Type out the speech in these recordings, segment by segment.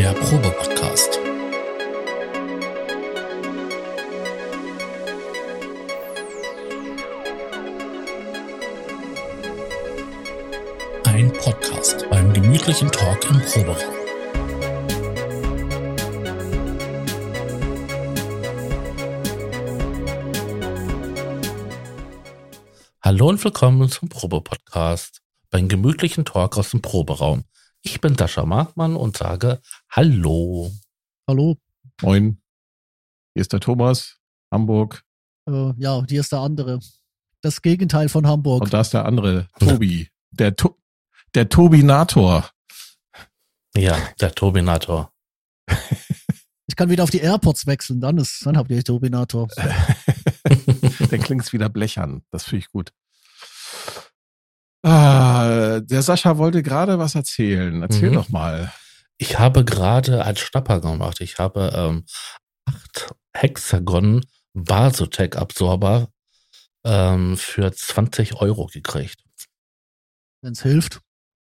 Der Probe-Podcast. Ein Podcast beim gemütlichen Talk im Proberaum. Hallo und willkommen zum Probe-Podcast beim gemütlichen Talk aus dem Proberaum. Ich bin Dascha Markmann und sage Hallo. Hallo. Moin. Hier ist der Thomas, Hamburg. Äh, ja, und hier ist der andere. Das Gegenteil von Hamburg. Und da ist der andere, Tobi. Der, to der Tobinator. Ja, der Tobinator. Ich kann wieder auf die AirPods wechseln, dann ist, dann habt ihr Tobinator. Dann klingt es wieder blechern. Das finde ich gut. Ah, der Sascha wollte gerade was erzählen. Erzähl Mhm. doch mal. Ich habe gerade als Schnapper gemacht. Ich habe ähm, acht Hexagon Basotec Absorber ähm, für 20 Euro gekriegt. Wenn es hilft.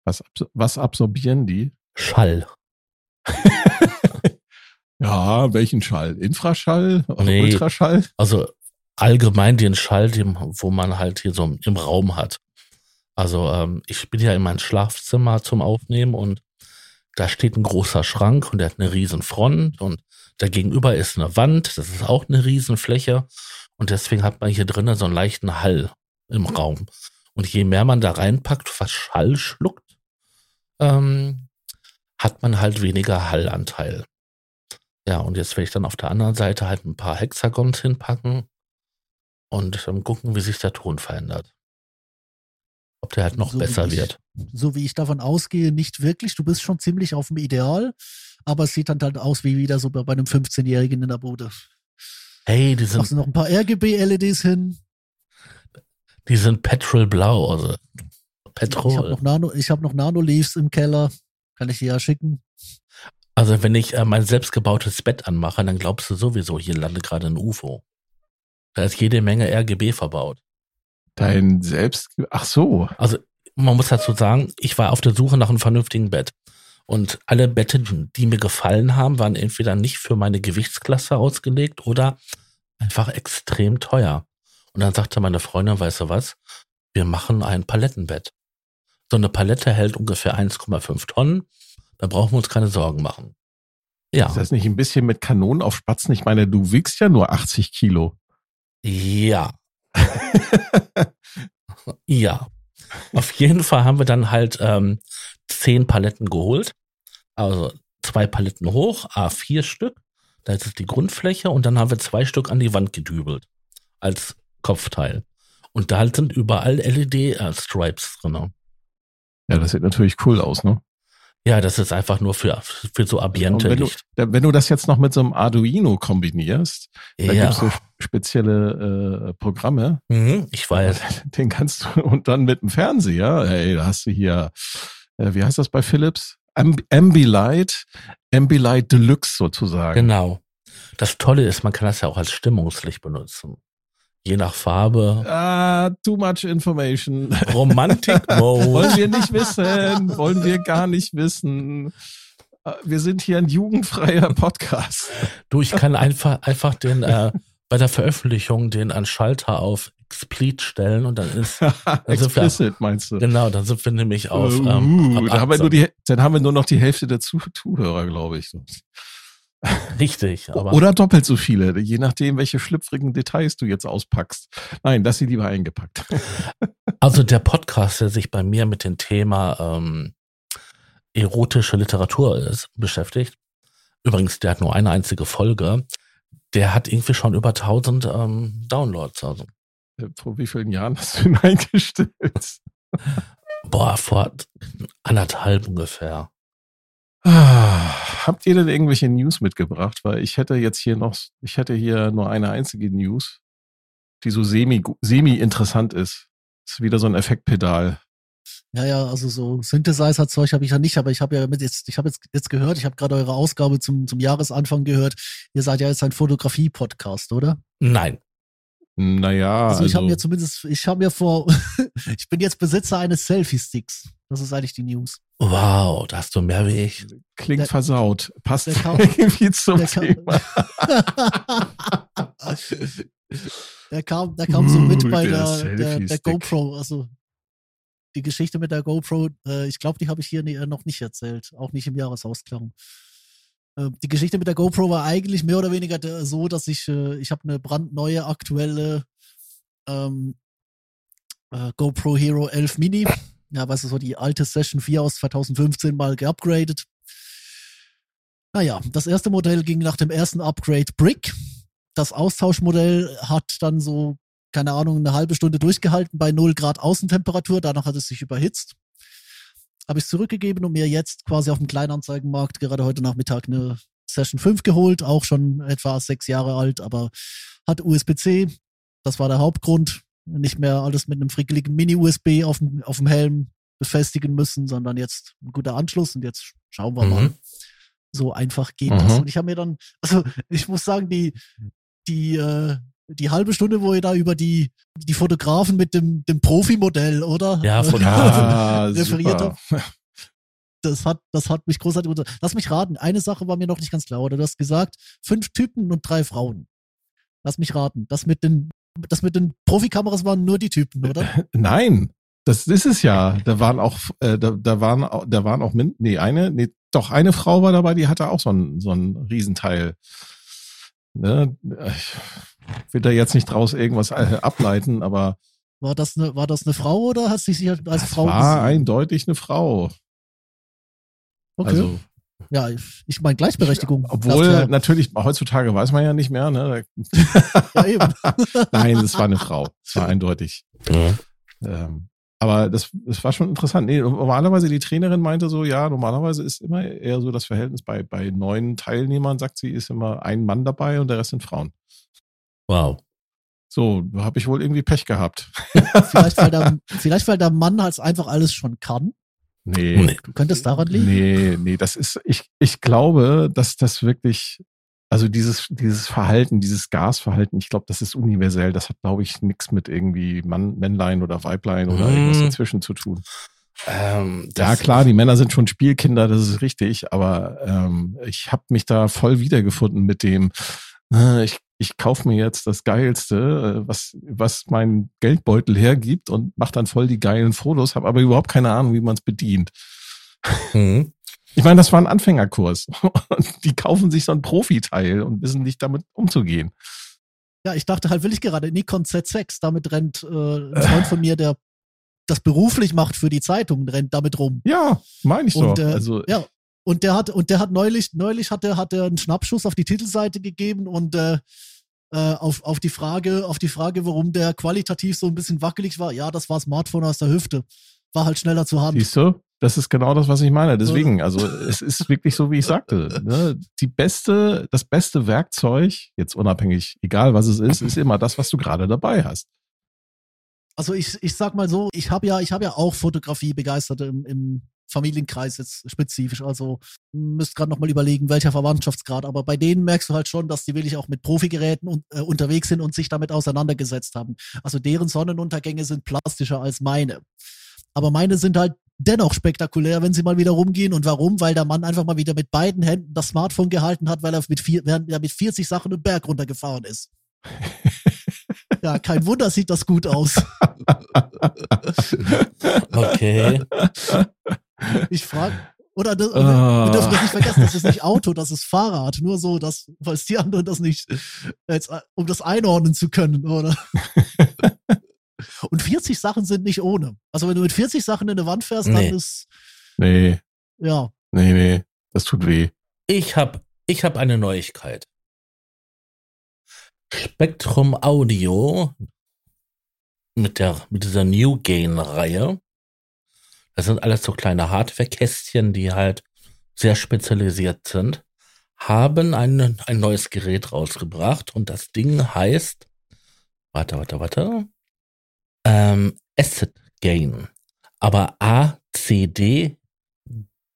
Was, was absorbieren die? Schall. Ja, welchen Schall? Infraschall? Oder Nee. Ultraschall? Also allgemein den Schall, den, wo man halt hier so im Raum hat. Also ähm, ich bin ja in mein Schlafzimmer zum Aufnehmen und da steht ein großer Schrank und der hat eine riesen Front und da gegenüber ist eine Wand, das ist auch eine riesen Fläche und deswegen hat man hier drinnen so einen leichten Hall im Raum. Und je mehr man da reinpackt, was Schall schluckt, ähm, hat man halt weniger Hallanteil. Ja, und jetzt werde ich dann auf der anderen Seite halt ein paar Hexagons hinpacken und ähm, gucken, wie sich der Ton verändert. Ob der halt noch So wie besser ich. wird. So wie ich davon ausgehe, nicht wirklich. Du bist schon ziemlich auf dem Ideal, aber es sieht dann halt aus wie wieder so bei einem 15-Jährigen in der Bude. Hey, die Machst sind, du noch ein paar RGB-LEDs hin? die sind petrolblau, also Ich habe Petrol. noch Nano, ich habe noch Nano-Leaves im Keller. Kann ich dir ja schicken. Also wenn ich äh, mein selbstgebautes Bett anmache, dann glaubst du sowieso, hier landet gerade ein UFO. Da ist jede Menge RGB verbaut. Dein Selbst... Ach so. Also man muss dazu sagen, ich war auf der Suche nach einem vernünftigen Bett. Und alle Betten, die mir gefallen haben, waren entweder nicht für meine Gewichtsklasse ausgelegt oder einfach extrem teuer. Und dann sagte meine Freundin, weißt du was, wir machen ein Palettenbett. So eine Palette hält ungefähr 1,5 Tonnen. Da brauchen wir uns keine Sorgen machen. Ja, Ist das nicht ein bisschen mit Kanonen auf Spatzen? Ich meine, du wiegst ja nur 80 Kilo. ja, ja. Auf jeden Fall haben wir dann halt ähm, zehn Paletten geholt. Also zwei Paletten hoch, A4 Stück. Da ist es die Grundfläche und dann haben wir zwei Stück an die Wand gedübelt. Als Kopfteil. Und da sind überall LED-Stripes drin. Ja, das sieht natürlich cool aus, ne? Ja, das ist einfach nur für, für so Ambiente wenn du, wenn du das jetzt noch mit so einem Arduino kombinierst, da Ja, gibt's so spezielle äh, Programme, mhm, ich weiß. den kannst du und dann mit dem Fernseher, ey, da hast du hier, äh, wie heißt das bei Philips? Amb Ambilight, Ambilight Deluxe sozusagen. Genau. Das Tolle ist, man kann das ja auch als Stimmungslicht benutzen. Je nach Farbe. Ah, too much information. Romantic Wollen Mode. wir nicht wissen, wollen wir gar nicht wissen. Äh, Wir sind hier ein jugendfreier Podcast. Du, ich kann einfach, einfach den, äh, bei der Veröffentlichung den an Schalter auf Explit stellen und dann ist, sind wir- Explicit meinst du? genau, dann sind wir nämlich auf, Uh, ähm, ab da haben wir 18. nur die, dann haben wir nur noch die Hälfte der Zuh Zuhörer, glaube ich. Richtig, aber Oder doppelt so viele, je nachdem, welche schlüpfrigen Details du jetzt auspackst. Nein, das sie lieber eingepackt. also der Podcast, der sich bei mir mit dem Thema ähm, erotische Literatur ist, beschäftigt. Übrigens, der hat nur eine einzige Folge. Der hat irgendwie schon über 1000 ähm, Downloads. Also, Vor wie vielen Jahren hast du ihn eingestellt? boah, vor anderthalb ungefähr. Habt ihr denn irgendwelche News mitgebracht? Weil ich hätte jetzt hier noch, ich hätte hier nur eine einzige News, die so semi, semi interessant ist. ist wieder so ein Effektpedal. Ja, ja, also so Synthesizer-Zeug habe ich ja nicht, aber ich habe ja mit jetzt, ich habe jetzt, jetzt gehört, ich habe gerade eure Ausgabe zum, zum Jahresanfang gehört. Ihr seid ja jetzt ein Fotografie-Podcast, oder? Nein. Naja, Also, also, ich habe mir zumindest, ich habe mir vor, ich bin jetzt Besitzer eines Selfie-Sticks. Das ist eigentlich die News. Wow, da hast du mehr wie ich. Klingt Der- versaut. Passt der kam- irgendwie zum der kam- Thema. der kam, der kam so mit Uh, bei der der, der. GoPro. Also die Geschichte mit der GoPro, äh, ich glaube, die habe ich hier nie, äh, noch nicht erzählt. Auch nicht im Jahresausklang. Äh, die Geschichte mit der GoPro war eigentlich mehr oder weniger der, so, dass ich, äh, ich habe eine brandneue aktuelle ähm, äh, GoPro Hero 11 Mini. Ja, weißt du, so die alte Session 4 aus 2015 mal geupgradet. Naja, das erste Modell ging nach dem ersten Upgrade Brick. Das Austauschmodell hat dann so, keine Ahnung, eine halbe Stunde durchgehalten bei 0 Grad Außentemperatur. Danach hat es sich überhitzt. Habe ich zurückgegeben und mir jetzt quasi auf dem Kleinanzeigenmarkt gerade heute Nachmittag eine Session 5 geholt. Auch schon etwa sechs Jahre alt, aber hat USB-C. Das war der Hauptgrund. Nicht mehr alles mit einem frickeligen Mini-USB auf dem, auf dem Helm befestigen müssen, sondern jetzt ein guter Anschluss. Und jetzt schauen wir mal. Mhm. So einfach geht Mhm. das. Und ich habe mir dann, also ich muss sagen, die, die, äh, die halbe Stunde, wo ihr da über die, die Fotografen mit dem, dem Profi-Modell, oder? Ja, von- Ja, referiert super. das hat, das hat mich großartig unter. Lass mich raten, eine Sache war mir noch nicht ganz klar, oder? Du hast gesagt, fünf Typen und drei Frauen. Lass mich raten. Das mit den, das mit den Profikameras waren nur die Typen, oder? Nein, das ist es ja. Da waren auch, äh, da, da waren, auch- da waren auch, nee, eine, nee, doch eine Frau war dabei, die hatte auch so ein, so ein Riesenteil. Ne? Ich will da jetzt nicht draus irgendwas äh, ableiten, aber War das eine, war das eine Frau oder hat sie sich als das Frau war gesehen? eindeutig eine Frau. Okay. Also, ja, ich, meine Gleichberechtigung. obwohl Darf natürlich heutzutage weiß man ja nicht mehr. Ne? ja, ja. Nein, es war eine Frau. Es war eindeutig. Mhm. Ähm, aber das, das war schon interessant. Nee, normalerweise die Trainerin meinte so, ja, normalerweise ist immer eher so das Verhältnis bei, bei neun Teilnehmern, sagt sie, ist immer ein Mann dabei und der Rest sind Frauen. Wow. So, da habe ich wohl irgendwie Pech gehabt. vielleicht, weil der, vielleicht, weil der Mann halt einfach alles schon kann. Nee. Nee. Könnte es daran liegen? Nee, nee, das ist, ich, ich glaube, dass das wirklich, also dieses, dieses Verhalten, dieses Gasverhalten, ich glaube, das ist universell. Das hat, glaube ich, nichts mit irgendwie Mann, Männlein oder Weiblein oder Mhm. irgendwas dazwischen zu tun. Ähm, Ja, klar, die Männer sind schon Spielkinder, das ist richtig, aber ähm, ich habe mich da voll wiedergefunden mit dem, äh, ich, ich kaufe mir jetzt das Geilste, äh, was, was mein Geldbeutel hergibt und mache dann voll die geilen Fotos, habe aber überhaupt keine Ahnung, wie man es bedient. Mhm. Ich meine, das war ein Anfängerkurs. Und die kaufen sich so ein Profiteil und wissen nicht damit umzugehen. Ja, ich dachte halt, will ich gerade Nikon Z6, damit rennt äh, ein Freund von mir, der das beruflich macht für die Zeitung, rennt damit rum. Ja, meine ich Und, doch. äh, also, ja, und der hat, und der hat neulich, neulich hat er, hat er einen Schnappschuss auf die Titelseite gegeben und äh, äh, auf, auf die Frage, auf die Frage, warum der qualitativ so ein bisschen wackelig war, ja, das war Smartphone aus der Hüfte. War halt schneller zur Hand. Siehst du? Das ist genau das, was ich meine. Deswegen, also es ist wirklich so, wie ich sagte. Ne? Die beste, das beste Werkzeug, jetzt unabhängig, egal was es ist, ist immer das, was du gerade dabei hast. Also ich, ich sag mal so, ich habe ja, ich habe ja auch Fotografie begeistert im, im Familienkreis jetzt spezifisch. Also müsst gerade noch mal überlegen, welcher Verwandtschaftsgrad. Aber bei denen merkst du halt schon, dass die wirklich auch mit Profigeräten und, äh, unterwegs sind und sich damit auseinandergesetzt haben. Also deren Sonnenuntergänge sind plastischer als meine. Aber meine sind halt dennoch spektakulär, wenn sie mal wieder rumgehen. Und warum? Weil der Mann einfach mal wieder mit beiden Händen das Smartphone gehalten hat, weil er mit, vier, während er mit 40 Sachen den Berg runtergefahren ist. Ja, kein Wunder sieht das gut aus. Okay. Ich frage, oder das, Ah. wir dürfen das nicht vergessen, das ist nicht Auto, das ist Fahrrad. Nur so, dass, falls die anderen das nicht, jetzt, äh, um das einordnen zu können, oder? Und 40 Sachen sind nicht ohne. Also wenn du mit 40 Sachen in eine Wand fährst, Nee. dann ist, Nee, ja, nee, nee. Das tut weh. Ich habe ich hab eine Neuigkeit. Spektrum Audio mit der mit dieser New Gain Reihe. Das sind alles so kleine Hardware-Kästchen, die halt sehr spezialisiert sind, haben ein, ein neues Gerät rausgebracht und das Ding heißt, warte, warte, warte, ähm, Acid Gain, aber A C D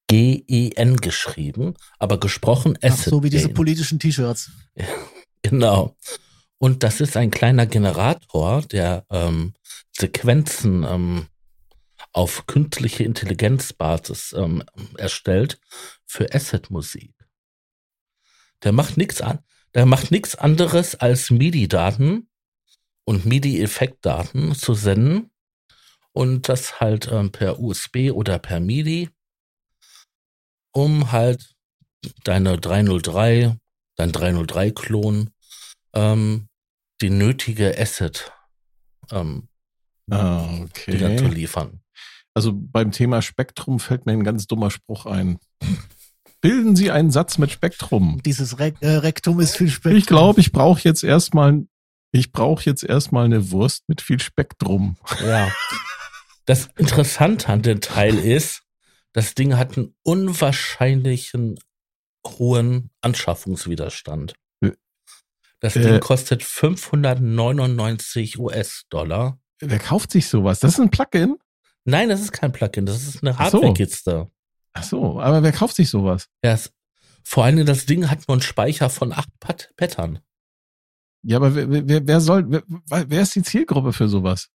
G E N geschrieben, aber gesprochen ach, Acid so wie diese politischen T-Shirts. Genau. Und das ist ein kleiner Generator, der ähm, Sequenzen ähm, auf künstliche Intelligenzbasis ähm, erstellt für Asset-Musik. Der macht nichts an, der macht nichts anderes als MIDI-Daten und MIDI-Effektdaten zu senden und das halt ähm, per USB oder per MIDI, um halt deine 303, dein 303-Klon, ähm, die nötige Asset ähm, Ah, wieder zu okay. liefern. Also beim Thema Spektrum fällt mir ein ganz dummer Spruch ein. Bilden Sie einen Satz mit Spektrum. Dieses Re äh, Rektum ist viel Spektrum. Ich glaube, ich brauche jetzt erstmal, ich brauche jetzt erstmal eine Wurst mit viel Spektrum. Ja. Das Interessante an dem Teil ist, das Ding hat einen unwahrscheinlichen hohen Anschaffungswiderstand. Äh, Das äh, Ding kostet 599 US-Dollar. Wer kauft sich sowas? Das ist ein Plugin? Nein, das ist kein Plugin, das ist eine Ach so. Hardware-Kiste. Ach so, aber wer kauft sich sowas? Ja, es- vor allem das Ding hat nur einen Speicher von acht Pat Pattern. Ja, aber wer, wer, wer soll, wer, wer ist die Zielgruppe für sowas?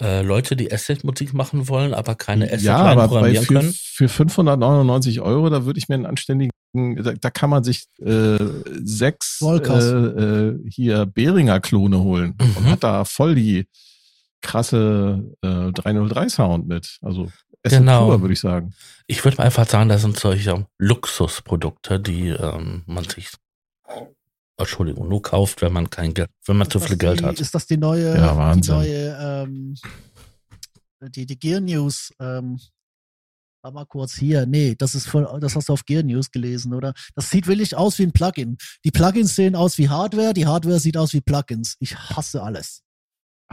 Äh, Leute, die Asset-Musik machen wollen, aber keine Asset ja, aber bei programmieren für, können. für 599 Euro, da würde ich mir einen anständigen, da, da kann man sich äh, sechs äh, äh, hier Behringer Klone holen und Mhm. hat da voll die krasse äh, 303 Sound mit. Also es Genau. pur, würde ich sagen. Ich würde mal einfach sagen, das sind solche Luxusprodukte, die ähm, man sich, Entschuldigung, nur kauft, wenn man kein Geld, wenn man zu Ist viel das Geld die, hat. Ist das die neue, Ja, die Wahnsinn. neue, ähm, die, die Gear News, ähm, warte mal kurz hier. Nee, das ist voll, das hast du auf Gear News gelesen, oder? Das sieht wirklich aus wie ein Plugin. Die Plugins sehen aus wie Hardware, die Hardware sieht aus wie Plugins. Ich hasse alles.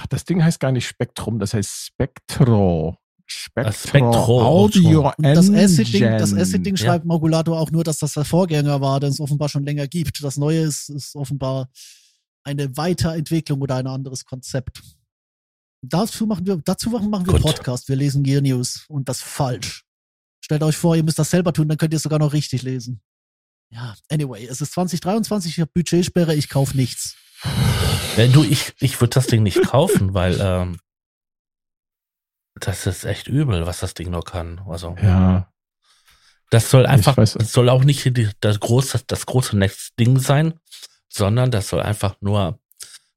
Ach, das Ding heißt gar nicht Spektrum, das heißt Spektro. Spektro, Spektro, Audio das Engine. Acid-Ding, das Acid-Ding Ja. schreibt Mogulator auch nur, dass das der Vorgänger war, den es offenbar schon länger gibt. Das Neue ist, ist offenbar eine Weiterentwicklung oder ein anderes Konzept. Dazu machen wir, dazu machen wir Gut. Podcast. Wir lesen Gear News und das falsch. Stellt euch vor, ihr müsst das selber tun, dann könnt ihr es sogar noch richtig lesen. Ja, anyway, es ist 2023, ich habe Budgetsperre, ich kaufe nichts. Wenn du, ich, ich würde das Ding nicht kaufen, weil ähm, das ist echt übel, was das Ding noch kann. Also Ja, das soll einfach, weiß- das soll auch nicht das große, das große Next Ding sein, sondern das soll einfach nur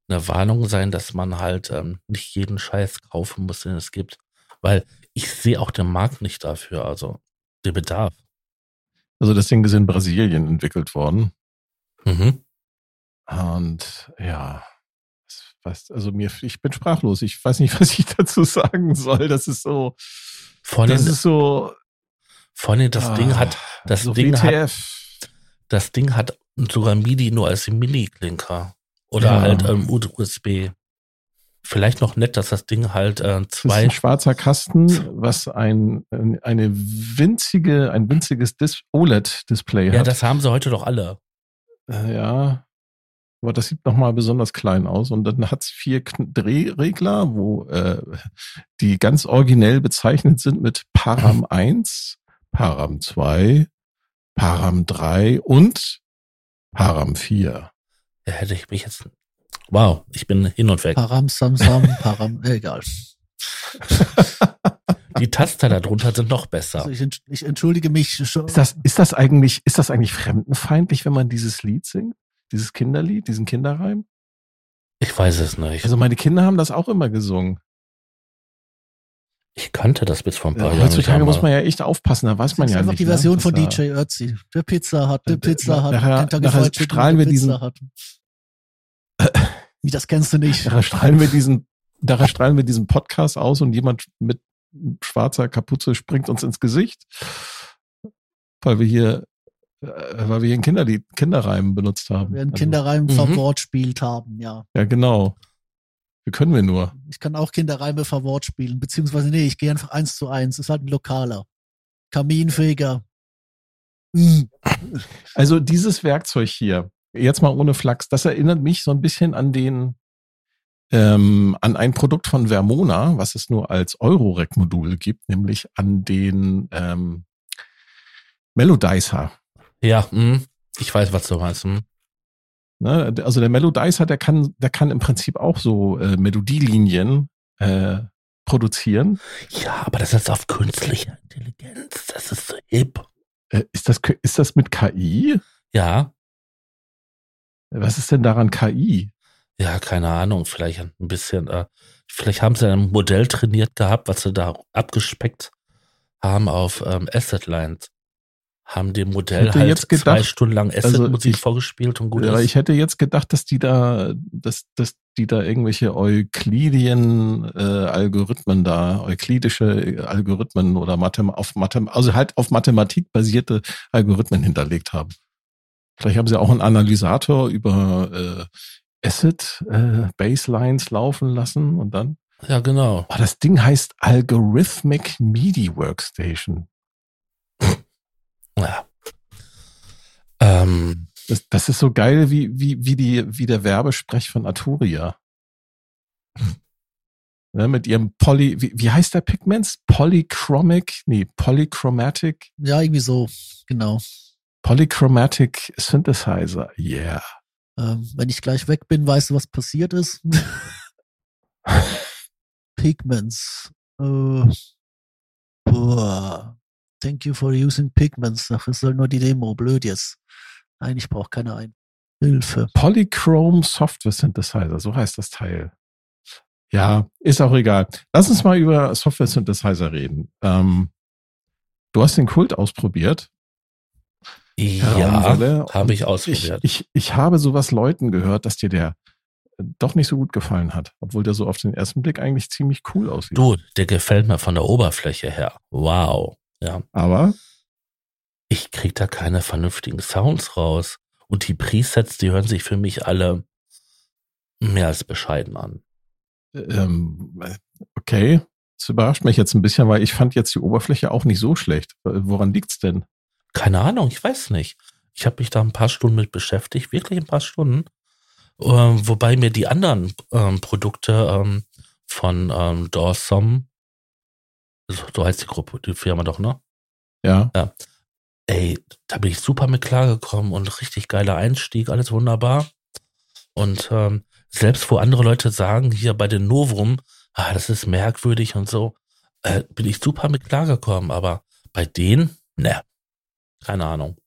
eine Warnung sein, dass man halt ähm, nicht jeden Scheiß kaufen muss, den es gibt. Weil ich sehe auch den Markt nicht dafür, also der Bedarf. also das Ding ist in Brasilien entwickelt worden. Mhm. Und ja, also mir, ich bin sprachlos. Ich weiß nicht, was ich dazu sagen soll. Das ist so, Vor das ist so. vor allem das ah, Ding hat, das so Ding hat, WTF. das Ding hat sogar MIDI nur als Mini-Klinker. Oder Ja. halt ähm, USB. Vielleicht noch nett, dass das Ding halt äh, zwei, ein schwarzer Kasten, was ein, eine winzige, ein winziges Dis OLED-Display ja, hat. das haben sie heute doch alle. Äh, ja. Aber das sieht nochmal besonders klein aus. Und dann hat's vier Drehregler, wo äh, die ganz originell bezeichnet sind mit Param 1, Param 2, Param 3 und Param 4. Da hätte ich mich jetzt. Wow, ich bin hin und weg. Param, Samsam, Param, äh, egal. Die Taster darunter sind noch besser. Also ich, ich entschuldige mich schon. Ist das, ist das eigentlich, ist das eigentlich fremdenfeindlich, wenn man dieses Lied singt? Dieses Kinderlied, diesen Kinderreim? Ich weiß es nicht. Also meine Kinder haben das auch immer gesungen. Ich kannte das bis vor ein paar Ja, Jahren. heutzutage nicht muss man ja echt aufpassen, da weiß Das man ist ja einfach nicht. die ne? Version Das von ist ja- DJ Ötzi. Der Pizza hat, der Äh, Pizza hat, nachher- Kentucky nachher Fried strahlen der wir Pizza diesen- hat. Wie, das kennst du nicht. Nachher strahlen wir diesen, nachher strahlen wir diesen Podcast aus und jemand mit schwarzer Kapuze springt uns ins Gesicht, weil wir hier, weil wir hier ein Kinderlied, Kinderreim benutzt haben. Wir einen Also, Kinderreim Mhm. verwortspielt haben, ja. Ja, genau. Wie können wir nur? Ich kann auch Kinderreime verwortspielen, beziehungsweise nee, ich gehe einfach eins zu eins. Ist halt ein lokaler. Kaminfeger. Mm. Also dieses Werkzeug hier, jetzt mal ohne Flachs, das erinnert mich so ein bisschen an den, ähm, an ein Produkt von Vermona, was es nur als Eurorec-Modul gibt, nämlich an den ähm, Melodizer. Ja, mh. ich weiß, was du meinst. Mh. Ne? Also der Melodizer, der kann, der kann im Prinzip auch so äh, Melodielinien äh, produzieren? Ja, aber das ist auf künstliche Intelligenz. Das ist so hip. Äh, ist, das, ist das mit KI? Ja. Was ist denn daran KI? Ja, keine Ahnung. Vielleicht ein bisschen. Äh, vielleicht haben sie ein Modell trainiert gehabt, was sie da abgespeckt haben auf ähm, Asset Lines haben dem Modell hätte halt jetzt gedacht, zwei Stunden lang Asset-Musik ich- vorgespielt und gut Ja, ist. ich hätte jetzt gedacht, dass die da, dass, dass die da irgendwelche Euklidien äh, Algorithmen da, euklidische Algorithmen oder Mathem auf Mathem, also halt auf Mathematik basierte Algorithmen hinterlegt haben. Vielleicht haben sie auch einen Analysator über äh, Asset äh, Baselines laufen lassen und dann. Ja, genau. Oh, das Ding heißt Algorithmic MIDI Workstation. Ja. Ähm, Das, das ist so geil wie, wie, wie, die, wie der Werbesprech von Arturia. Ne, mit ihrem Poly, wie, wie heißt der Pigments? Polychromic, nee, Polychromatic, Ja, irgendwie so, genau. Polychromatic Synthesizer. Yeah. Ähm, wenn ich gleich weg bin, weißt du, was passiert ist? Pigments. Äh, boah. Thank you for using Pigments. Ach, es soll nur die Demo. Blöd jetzt. Nein, ich brauche keine ein. Hilfe. Polychrome Software Synthesizer, so heißt das Teil. Ja, ist auch egal. Lass uns mal über Software Synthesizer reden. Ähm, du hast den Kult ausprobiert. ja, habe ich Ich, ausprobiert. ich, ich habe sowas Leuten gehört, dass dir der äh, doch nicht so gut gefallen hat, obwohl der so auf den ersten Blick eigentlich ziemlich cool aussieht. du, der gefällt mir von der Oberfläche her. Wow. Ja. Aber Ich krieg da keine vernünftigen Sounds raus. Und die Presets, die hören sich für mich alle mehr als bescheiden an. ähm, okay, das überrascht mich jetzt ein bisschen, weil ich fand jetzt die Oberfläche auch nicht so schlecht. Woran liegt's denn? Keine Ahnung, ich weiß nicht. Ich habe mich da ein paar Stunden mit beschäftigt, wirklich ein paar Stunden. Ähm, wobei mir die anderen ähm, Produkte ähm, von ähm, Dawson, so, so heißt die Gruppe, die Firma doch, ne? Ja, Ey, da bin ich super mit klargekommen und richtig geiler Einstieg, alles wunderbar. Und ähm, selbst wo andere Leute sagen, hier bei den Novum, ah, das ist merkwürdig und so, äh, bin ich super mit klargekommen. Aber bei denen, ne, keine Ahnung.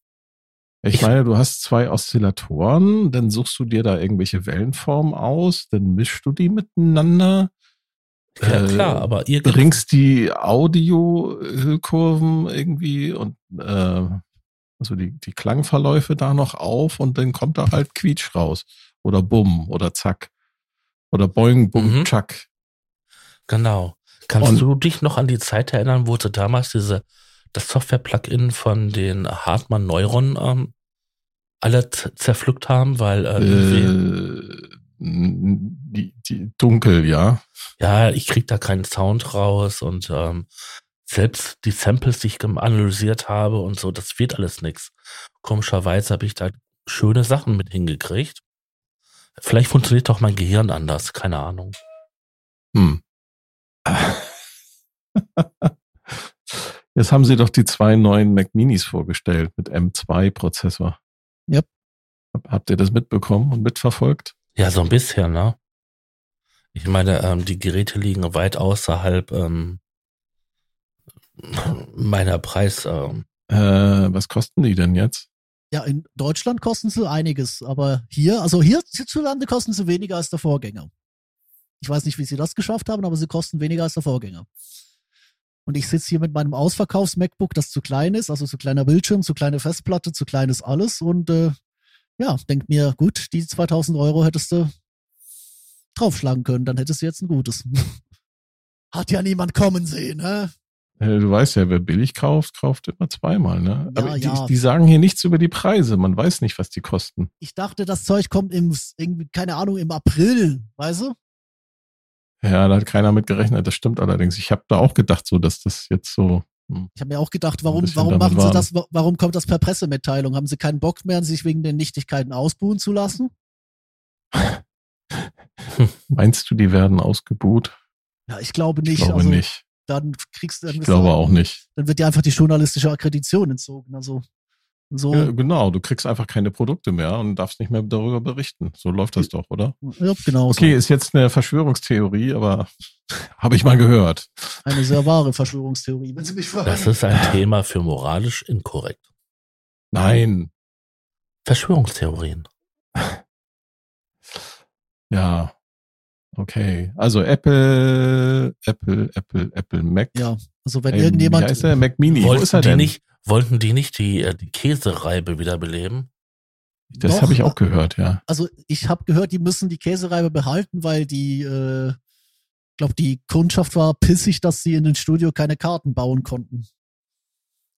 ich Ich- meine, du hast zwei Oszillatoren, dann suchst du dir da irgendwelche Wellenformen aus, dann mischst du die miteinander. Ja, Äh, klar, aber ihr bringst die Audio-Kurven irgendwie und äh, also die, die Klangverläufe da noch auf und dann kommt da halt Quietsch raus. Oder Bumm oder Zack. Oder Boing, Bumm, Mhm. Tschack. Genau. Kannst Und- du dich noch an die Zeit erinnern, wo sie damals diese, das Software-Plugin von den Hartmann Neuron ähm, alle zerpflückt haben, weil äh, Äh, die, die dunkel, ja. ja, ich krieg da keinen Sound raus und ähm, selbst die Samples, die ich analysiert habe und so, das wird alles nix. Komischerweise habe ich da schöne Sachen mit hingekriegt. Vielleicht funktioniert doch mein Gehirn anders, keine Ahnung. Hm. Jetzt haben sie doch die zwei neuen Mac Minis vorgestellt mit M2-Prozessor. Yep. Hab- Habt ihr das mitbekommen und mitverfolgt? Ja, so ein bisschen, ne? Ich meine, ähm, die Geräte liegen weit außerhalb ähm, meiner Preis. Ähm, Äh, was kosten die denn jetzt? Ja, in Deutschland kosten sie einiges, aber hier, also hier hierzulande kosten sie weniger als der Vorgänger. Ich weiß nicht, wie sie das geschafft haben, aber sie kosten weniger als der Vorgänger. Und ich sitze hier mit meinem Ausverkaufs-MacBook, das zu klein ist, also zu kleiner Bildschirm, zu kleine Festplatte, zu kleines alles und äh, ja, denk mir, gut, die 2000 Euro hättest du draufschlagen können, dann hättest du jetzt ein gutes. Hat ja niemand kommen sehen? Äh, Du weißt ja, wer billig kauft, kauft immer zweimal, ne? Ja, Aber die, ja. die sagen hier nichts über die Preise. Man weiß nicht, was die kosten. Ich dachte, das Zeug kommt im, irgendwie, keine Ahnung, im April, weißt du? Ja, da hat keiner mit gerechnet. Das stimmt allerdings. Ich habe da auch gedacht, so, dass das jetzt so. Hm. Ich habe mir auch gedacht, warum, warum machen sie warten. das, wa- warum kommt das per Pressemitteilung? Haben sie keinen Bock mehr, sich wegen den Nichtigkeiten ausbuhen zu lassen? Meinst du, die werden ausgebuht? Ja, ich glaube nicht. Ich glaube also, nicht. Dann kriegst du, dann, Ich glaube auch nicht. dann wird dir einfach die journalistische Akkreditation entzogen. Also, So, Ja, genau, du kriegst einfach keine Produkte mehr und darfst nicht mehr darüber berichten. So läuft das doch, oder? ja, genau. Okay, so. ist jetzt eine Verschwörungstheorie, aber habe ich mal gehört. Eine sehr wahre Verschwörungstheorie, wenn Sie mich fragen. Das ist ein Thema für moralisch inkorrekt. Nein, Verschwörungstheorien. ja. Okay, also Apple, Apple, Apple, Apple, Mac. ja, also wenn Ähm, irgendjemand, Wie heißt der? Mac Mini. Wo ist er die, denn? nicht, wollten die nicht die, äh, die Käsereibe wiederbeleben? das habe ich auch gehört, ja. also ich habe gehört, die müssen die Käsereibe behalten, weil die, äh, glaube die Kundschaft war pissig, dass sie in den Studio keine Karten bauen konnten.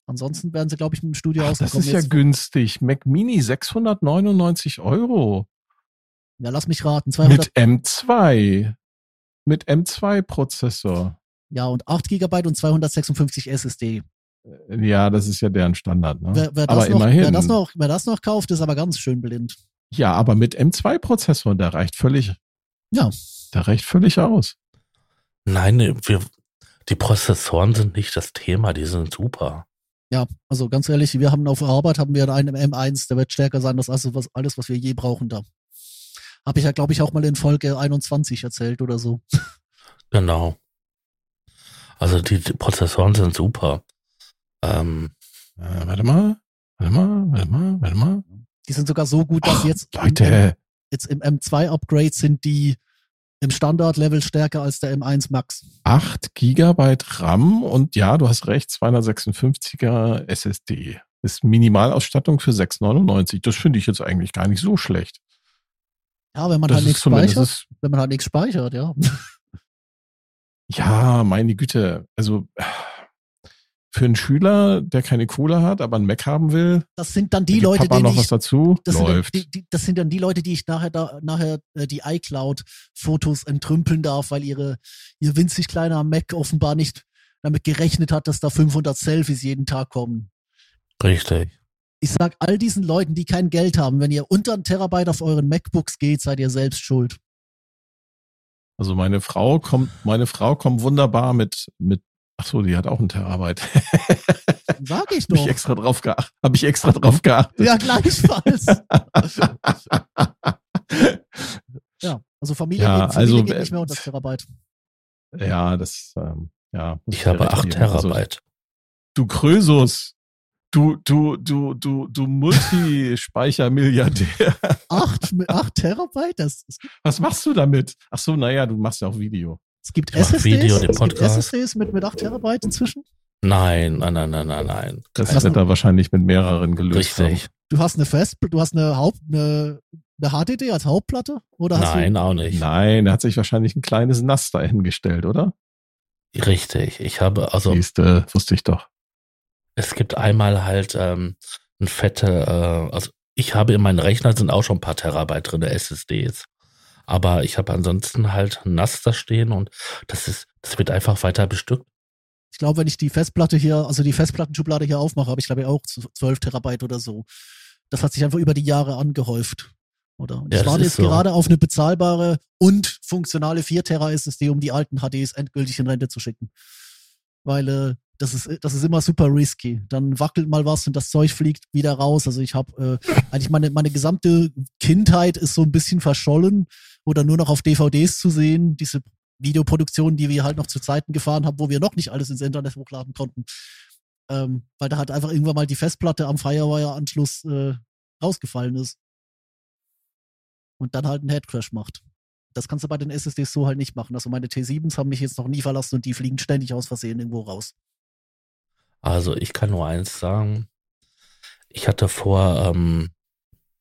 Ansonsten wären sie, glaube ich, mit dem Studio Ach, das ist ja Jetzt- günstig. Mac Mini 699 Euro. ja, lass mich raten, 200, Mit M2. Mit M2-Prozessor. ja und 8 GB und 256 SSD. Ja, das ist ja deren Standard. Ne? Wer, wer, das aber noch, immerhin. wer, das noch, wer das noch kauft, ist aber ganz schön blind. Ja, aber mit M2-Prozessor, der reicht völlig. Ja. Der reicht völlig aus. Nein, nee, wir, die Prozessoren sind nicht das Thema, die sind super. Ja, also ganz ehrlich, wir haben auf Arbeit haben wir einen M1, der wird stärker sein als alles, was, alles, was wir je brauchen da. Habe ich ja, glaube ich, auch mal in Folge 21 erzählt oder so. Genau. Also die, die Prozessoren sind super. Ähm, Äh, warte mal. Warte mal, warte mal, warte mal. Die sind sogar so gut, dass Ach, jetzt, im, Leute, jetzt im M2-Upgrade sind die im Standard-Level stärker als der M1 Max. 8 Gigabyte RAM und ja, du hast recht, 256er SSD. Ist Minimalausstattung für 6,99. Das finde ich jetzt eigentlich gar nicht so schlecht. Ja, wenn man Das halt nichts speichert. Wenn man halt nichts speichert, ja. ja, meine Güte. Also für einen Schüler, der keine Kohle hat, aber einen Mac haben will, Das sind dann die Leute, Papa noch ich was dazu, das sind, dann, läuft. die, die, das sind dann die Leute, die ich nachher da, nachher äh, die iCloud-Fotos entrümpeln darf, weil ihre, ihr winzig kleiner Mac offenbar nicht damit gerechnet hat, dass da 500 Selfies jeden Tag kommen. richtig. Ich sag all diesen Leuten, die kein Geld haben, wenn ihr unter ein Terabyte auf euren MacBooks geht, seid ihr selbst schuld. Also meine Frau kommt, meine Frau kommt wunderbar mit, mit, ach so, die hat auch einen Terabyte. Sag ich Habe ich doch. extra drauf geachtet. Habe ich extra drauf geachtet. Ja, gleichfalls. ja, also Familie, Ja, Familie also, geht nicht mehr unter das Terabyte. Ja, das, ähm, ja. Ich habe recht 8 geben. Also, Terabyte. du Krösus, du, du, du, du, du Multispeichermilliardär. Acht, acht Terabyte? Das, es Was machst du damit? Ach so, naja, du machst ja auch Video. Es gibt SSDs, Video, den es gibt Podcast. SSDs mit, mit 8 Terabyte inzwischen. Nein, nein, nein, nein, nein, nein. Das Hast wird du- er wahrscheinlich mit mehreren gelöst Richtig. Du hast eine Fest, du hast eine Haupt, eine, eine HDD als Hauptplatte? Oder hast Nein, auch haben. nicht. Nein, er hat sich wahrscheinlich ein kleines NAS dahingestellt, oder? Richtig. Ich habe, also Siehste, wusste ich doch. es gibt einmal halt ähm, ein fette, äh, also ich habe in meinen Rechner sind auch schon ein paar Terabyte drin, SSDs. Aber ich habe ansonsten halt ein NAS da stehen und das ist, das wird einfach weiter bestückt. ich glaube, wenn ich die Festplatte hier, also die Festplattenschublade hier aufmache, habe ich glaube ich auch 12 Terabyte oder so. Das hat sich einfach über die Jahre angehäuft. Oder? Und Ja, ich warte jetzt so. gerade auf eine bezahlbare und funktionale 4 Tera SSD, um die alten HDs endgültig in Rente zu schicken. Weil äh, das ist, das ist immer super risky. Dann wackelt mal was und das Zeug fliegt wieder raus. Also ich habe äh, eigentlich meine, meine gesamte Kindheit ist so ein bisschen verschollen oder nur noch auf DVDs zu sehen. Diese Videoproduktionen, die wir halt noch zu Zeiten gefahren haben, wo wir noch nicht alles ins Internet hochladen konnten. Ähm, weil da halt einfach irgendwann mal die Festplatte am Firewire-Anschluss äh, rausgefallen ist. Und dann halt einen Headcrash macht. Das kannst du bei den SSDs so halt nicht machen. Also meine T7s haben mich jetzt noch nie verlassen und die fliegen ständig aus Versehen irgendwo raus. Also ich kann nur eins sagen. Ich hatte vor ähm,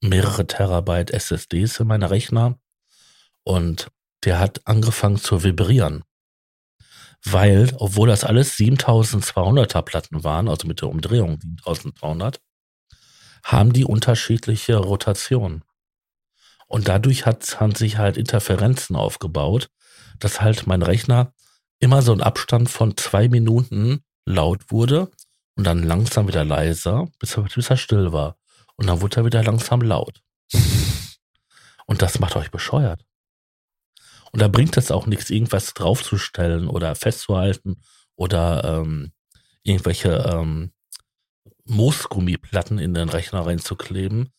mehrere Terabyte SSDs in meiner Rechner und der hat angefangen zu vibrieren. Weil, obwohl das alles 7200er Platten waren, also mit der Umdrehung 7200, haben die unterschiedliche Rotation. Und dadurch hat, haben sich halt Interferenzen aufgebaut, dass halt mein Rechner immer so einen Abstand von zwei Minuten laut wurde und dann langsam wieder leiser, bis er, bis er still war. Und dann wurde er wieder langsam laut. Und das macht euch bescheuert. Und da bringt es auch nichts, irgendwas draufzustellen oder festzuhalten oder ähm, irgendwelche ähm, Moosgummiplatten in den Rechner reinzukleben,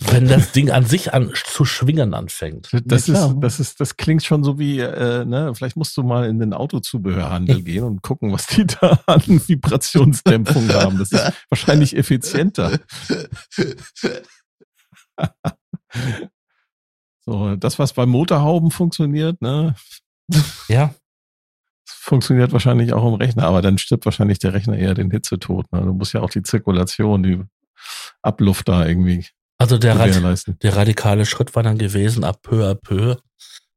wenn das Ding an sich an zu schwingen anfängt. Das, Ja, ist, das ist, das klingt schon so wie, äh, ne, vielleicht musst du mal in den Autozubehörhandel gehen und gucken, was die da an Vibrationsdämpfung haben. Das ist wahrscheinlich effizienter. So, das, was bei Motorhauben funktioniert, ne, Ja, funktioniert wahrscheinlich auch im Rechner, aber dann stirbt wahrscheinlich der Rechner eher den Hitzetod. Ne? Du musst ja auch die Zirkulation, die Abluft da irgendwie also der, Rad, der radikale Schritt war dann gewesen, ab peu à peu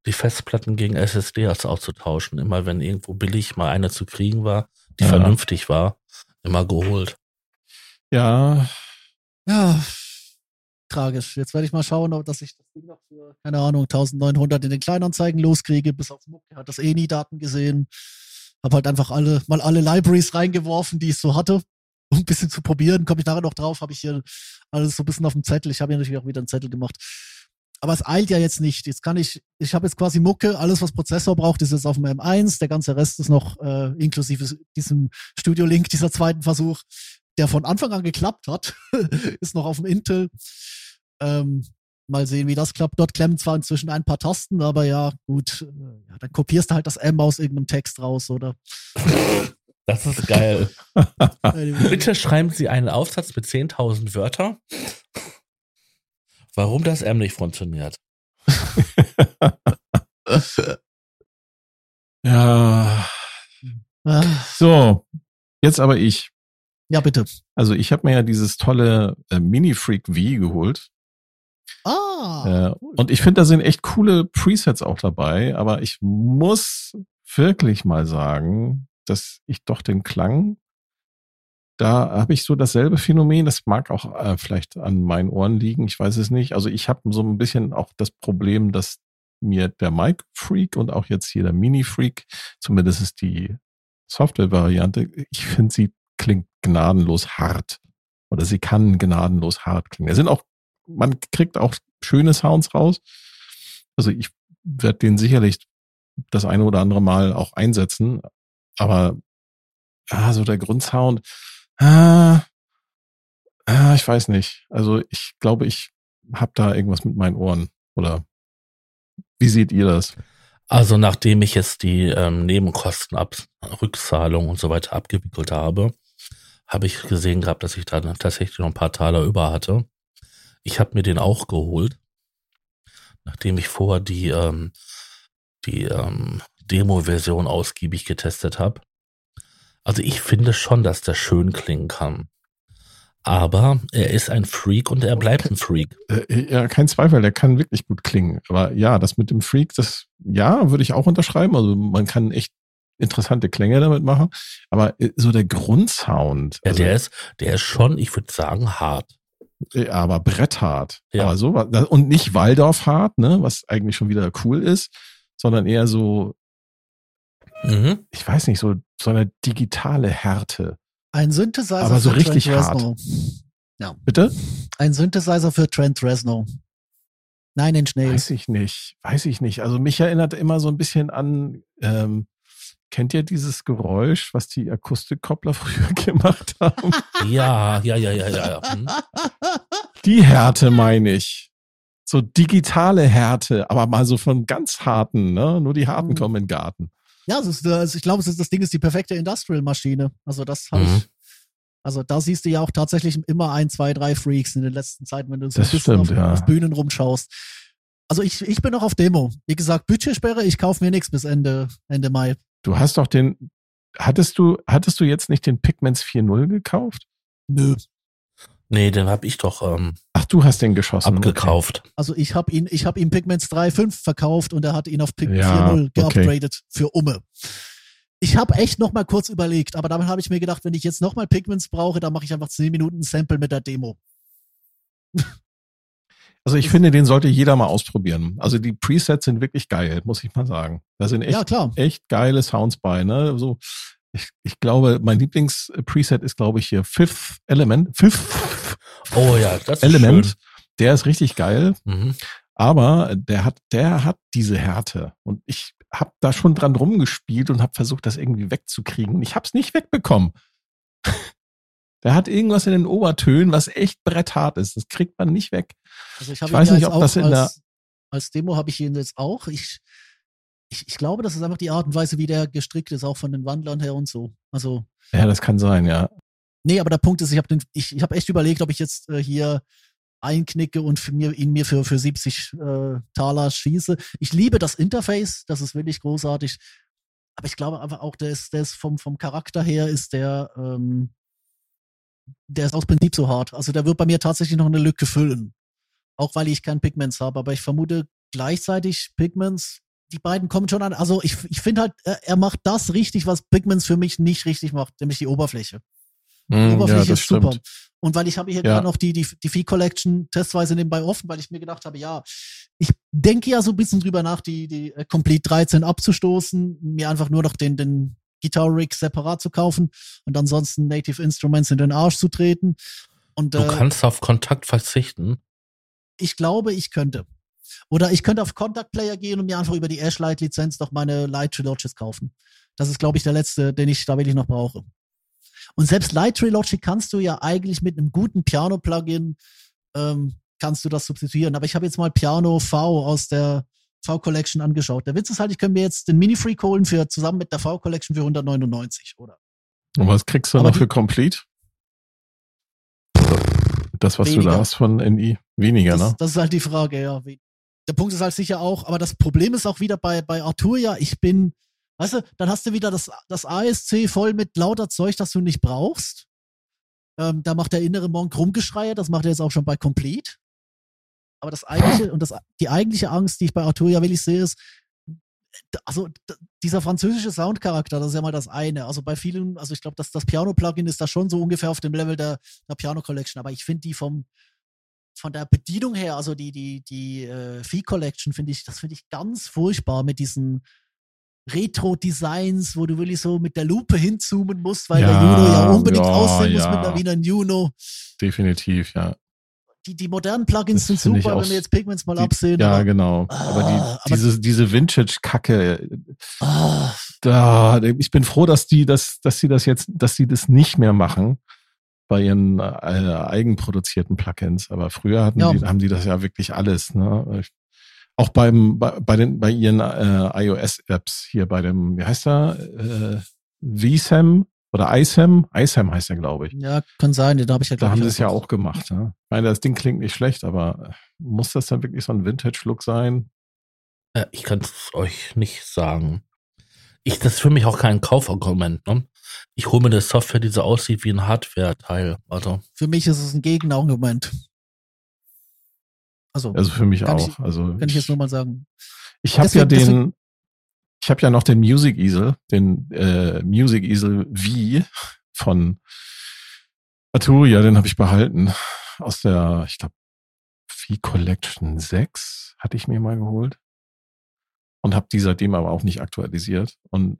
die Festplatten gegen SSDs auszutauschen. Immer wenn irgendwo billig mal eine zu kriegen war, die Ja. vernünftig war, immer geholt. Ja, Ja, tragisch. Jetzt werde ich mal schauen, ob dass ich das Ding noch für, keine Ahnung, 1900 in den Kleinanzeigen loskriege. Bis auf Mucke hat das eh nie Daten gesehen. Hab halt einfach alle, mal alle Libraries reingeworfen, die ich so hatte. Um ein bisschen zu probieren, komme ich nachher noch drauf, habe ich hier alles so ein bisschen auf dem Zettel. Ich habe ja natürlich auch wieder einen Zettel gemacht. Aber es eilt ja jetzt nicht. Jetzt kann ich, ich habe jetzt quasi Mucke, alles was Prozessor braucht, ist jetzt auf dem M1. Der ganze Rest ist noch äh, inklusive diesem Studio Link, dieser zweiten Versuch, der von Anfang an geklappt hat, ist noch auf dem Intel. Ähm, mal sehen, wie das klappt. Dort klemmen zwar inzwischen ein paar Tasten, aber ja, gut, äh, ja, dann kopierst du halt das M aus irgendeinem Text raus, oder? Das ist geil. Bitte schreiben Sie einen Aufsatz mit 10.000 Wörter, warum das M nicht funktioniert. ja. So, jetzt aber ich. ja, bitte. Also ich habe mir ja dieses tolle äh, Mini-Freak V geholt. Ah, Äh, und ich finde, da sind echt coole Presets auch dabei, aber ich muss wirklich mal sagen, dass ich doch den Klang, da habe ich so dasselbe Phänomen, das mag auch äh, vielleicht an meinen Ohren liegen, ich weiß es nicht. Also ich habe so ein bisschen auch das Problem, dass mir der Mic Freak und auch jetzt hier der Mini Freak, zumindest ist die Software-Variante, ich finde, sie klingt gnadenlos hart. Oder sie kann gnadenlos hart klingen. Es sind auch man kriegt auch schöne Sounds raus. Also ich werde den sicherlich das eine oder andere Mal auch einsetzen, aber ah, so der Grundsound, ah, ah, ich weiß nicht. Also ich glaube, ich habe da irgendwas mit meinen Ohren. Oder wie seht ihr das? Also nachdem ich jetzt die ähm, Nebenkosten ab Rückzahlung und so weiter abgewickelt habe, habe ich gesehen gehabt, dass ich da tatsächlich noch ein paar Taler über hatte. Ich habe mir den auch geholt, nachdem ich vorher die ähm, die ähm, Demo-Version ausgiebig getestet habe. Also ich finde schon, dass der schön klingen kann. Aber er ist ein Freak und er bleibt ein Freak. Äh, ja, kein Zweifel, der kann wirklich gut klingen. Aber ja, das mit dem Freak, das, ja, würde ich auch unterschreiben. Also man kann echt interessante Klänge damit machen. Aber äh, so der Grundsound. Ja, also, der ist, der ist schon, ich würde sagen, hart. Aber bretthart. Ja. Aber so, und nicht Waldorf hart, ne, was eigentlich schon wieder cool ist, sondern eher so, Mhm. ich weiß nicht, so, so eine digitale Härte. ein Synthesizer Aber so für richtig Trent hart. Reznor. Bitte? Ein Synthesizer für Trent Reznor. Nein, in Schnee. Weiß ich nicht. Weiß ich nicht. Also mich erinnert immer so ein bisschen an, ähm, kennt ihr dieses Geräusch, was die Akustikkoppler früher gemacht haben? Ja, ja, ja, ja, ja. ja. Hm. Die Härte meine ich. So digitale Härte, aber mal so von ganz harten, ne? Nur die harten Mhm. kommen in den Garten. Ja, das ist, also ich glaube, das, ist- das Ding ist die perfekte Industrial-Maschine. Also das habe Mhm. ich. Also da siehst du ja auch tatsächlich immer ein, zwei, drei Freaks in den letzten Zeiten, wenn du so stimmt, auf, ja. auf Bühnen rumschaust. Also ich, ich bin noch auf Demo. Wie gesagt, Budgetsperre, ich kaufe mir nichts bis Ende, Ende Mai. Du hast doch den, hattest du, hattest du jetzt nicht den Pigments 4.0 gekauft? Nö. Nee, den habe ich doch ähm, du hast den geschossen. abgekauft. Also ich habe ihn, ich habe ihm Pigments 3.5 verkauft und er hat ihn auf Pigment Ja, 4.0 okay. geupgradet für Umme. Ich habe echt noch mal kurz überlegt, aber damit habe ich mir gedacht, wenn ich jetzt noch mal Pigments brauche, dann mache ich einfach 10 Minuten ein Sample mit der Demo. Also ich finde, den sollte jeder mal ausprobieren. Also die Presets sind wirklich geil, muss ich mal sagen. Da sind echt, ja, klar. echt geile Sounds bei, ne? So, ich, ich glaube, mein Lieblingspreset ist, glaube ich, hier Fifth Element. Fifth Oh ja, das ist Element. schön. Der ist richtig geil, Mhm. aber der hat, der hat diese Härte. Und ich habe da schon dran rumgespielt und habe versucht, das irgendwie wegzukriegen. Und ich habe es nicht wegbekommen. Der hat irgendwas in den Obertönen, was echt bretthart ist. Das kriegt man nicht weg. Also ich, hab Ich weiß nicht, ob das auch in der- als, als Demo habe ich ihn jetzt auch. Ich, ich, ich glaube, das ist einfach die Art und Weise, wie der gestrickt ist, auch von den Wandlern her und so. Also, Ja, das kann sein, ja. nee, aber der Punkt ist, ich habe ich, ich hab echt überlegt, ob ich jetzt äh, hier einknicke und für mir, ihn mir für, für 70 äh, Taler schieße. Ich liebe das Interface, das ist wirklich großartig. Aber ich glaube einfach auch, der ist, der ist vom, vom Charakter her ist der, ähm, der ist aus Prinzip so hart. Also der wird bei mir tatsächlich noch eine Lücke füllen. Auch weil ich keinen Pigments habe. Aber ich vermute gleichzeitig Pigments, die beiden kommen schon an. Also ich, ich finde halt, er, macht das richtig, was Pigments für mich nicht richtig macht, nämlich die Oberfläche. Die ja, Oberfläche das ist super. stimmt. Und weil ich habe hier Ja. gerade noch die, die, die Fee Collection testweise nebenbei offen, weil ich mir gedacht habe, ja, ich denke ja so ein bisschen drüber nach, die, die äh, Complete 13 abzustoßen, mir einfach nur noch den, den Guitar Rig separat zu kaufen und ansonsten Native Instruments in den Arsch zu treten. Und Du äh, kannst auf Kontakt verzichten. ich glaube, ich könnte. Oder ich könnte auf Contact Player gehen und mir einfach über die Ashlight Lizenz noch meine Light Trilogies kaufen. Das ist, glaube ich, der letzte, den ich da wirklich noch brauche. Und selbst Light Trilogy kannst du ja eigentlich mit einem guten Piano-Plugin ähm, kannst du das substituieren. Aber ich habe jetzt mal Piano V aus der V-Collection angeschaut. Der Witz ist halt, ich könnte mir jetzt den Mini-Freak holen für zusammen mit der V-Collection für 199, oder? Und was kriegst du Aber noch für Complete? Das, was du Weniger. da hast von NI. Weniger, das, ne? das ist halt die Frage, ja. Der Punkt ist halt sicher auch, aber das Problem ist auch wieder bei, bei Arturia, ich bin, weißt du, dann hast du wieder das, das ASC voll mit lauter Zeug, das du nicht brauchst. Ähm, da macht der innere Monk Rumgeschreie, das macht er jetzt auch schon bei Complete. Aber das eigentliche, und das, die eigentliche Angst, die ich bei Arturia wirklich sehe, ist, also dieser französische Soundcharakter, das ist ja mal das eine. Also bei vielen, also ich glaube, das, das Piano-Plugin ist da schon so ungefähr auf dem Level der, der Piano-Collection, aber ich finde die vom, von der Bedienung her, also die, die, die äh, Fee Collection, finde ich, das finde ich ganz furchtbar mit diesen Retro-Designs, wo du wirklich so mit der Lupe hinzoomen musst, weil der Ja, Juno ja unbedingt ja, aussehen muss ja. mit einer Wiener Juno. Definitiv, ja. Die, die modernen Plugins Das sind super, wenn wir jetzt Pigments mal Die, absehen. ja, aber, genau. Ah, aber die, aber- diese, diese Vintage-Kacke, ah, da, ich bin froh, dass die das, dass sie das jetzt, dass sie das nicht mehr machen bei ihren äh, eigenproduzierten Plugins. Aber früher hatten Ja. die, haben die das ja wirklich alles. Ne? Auch beim, bei, bei den, bei ihren äh, iOS-Apps hier bei dem, wie heißt er, äh, VSAM oder iSam? iSam heißt er, glaube ich. ja, kann sein, da habe ich ja Da haben sie es ja auch gemacht. Ne? Ich meine, das Ding klingt nicht schlecht, aber muss das dann wirklich so ein Vintage-Look sein? Äh, ich kann es euch nicht sagen. Ich, das ist für mich auch kein Kaufargument. Ne? Ich hole mir eine Software, die so aussieht wie ein Hardware-Teil. Also, Für mich ist es ein Gegenargument. Also, Also für mich Kann auch. ich- also kann ich jetzt nur mal sagen. Ich habe ja Deswegen- den, ich habe ja noch den Music Easel, den äh, Music Easel V von Arturia, den habe ich behalten aus der, ich glaube, V Collection 6 hatte ich mir mal geholt und habe die seitdem aber auch nicht aktualisiert. Und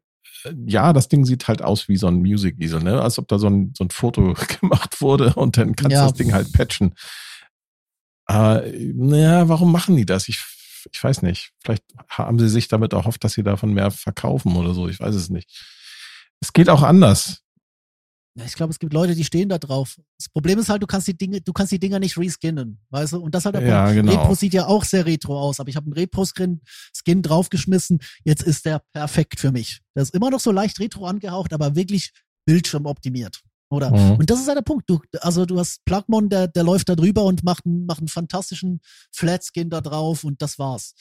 ja, das Ding sieht halt aus wie so ein Music Easel, ne? Als ob da so ein, so ein Foto gemacht wurde und dann kannst du Ja. das Ding halt patchen. Aber naja, warum machen die das? Ich, ich weiß nicht. Vielleicht haben sie sich damit erhofft, dass sie davon mehr verkaufen oder so. Ich weiß es nicht. Es geht auch anders. Ja, ich glaube, es gibt Leute, die stehen da drauf. Das Problem ist halt, du kannst die Dinge, du kannst die Dinger nicht reskinnen, weißt du? Und das hat der Ja, Punkt. genau. Repro sieht ja auch sehr retro aus, aber ich habe einen Repro-Skin Skin draufgeschmissen. Jetzt ist der perfekt für mich. Der ist immer noch so leicht retro angehaucht, aber wirklich bildschirmoptimiert. Oder? Mhm. Und das ist halt der Punkt. Du, also du hast Plugmon, der, der läuft da drüber und macht einen, macht einen fantastischen Flatskin da drauf und das war's.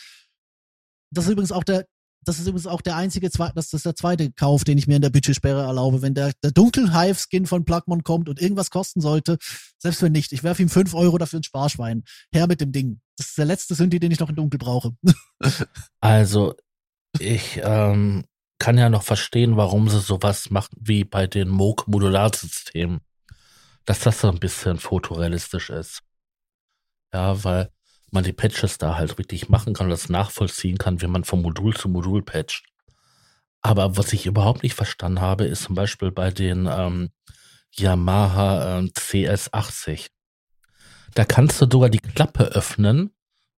Das ist übrigens auch der, das ist übrigens auch der einzige, das ist der zweite Kauf, den ich mir in der Budgetsperre erlaube. Wenn der, der Dunkel-Hive-Skin von Plugmon kommt und irgendwas kosten sollte, selbst wenn nicht, ich werfe ihm 5 Euro dafür ins Sparschwein. Her mit dem Ding. Das ist der letzte Synthi, den ich noch in Dunkel brauche. also ich ähm, kann ja noch verstehen, warum sie sowas machen wie bei den Moog-Modularsystemen. Dass das so ein bisschen fotorealistisch ist. Ja, weil man die Patches da halt richtig machen kann und das nachvollziehen kann, wie man von Modul zu Modul patcht. Aber was ich überhaupt nicht verstanden habe, ist zum Beispiel bei den ähm, Yamaha ähm, CS80. Da kannst du sogar die Klappe öffnen,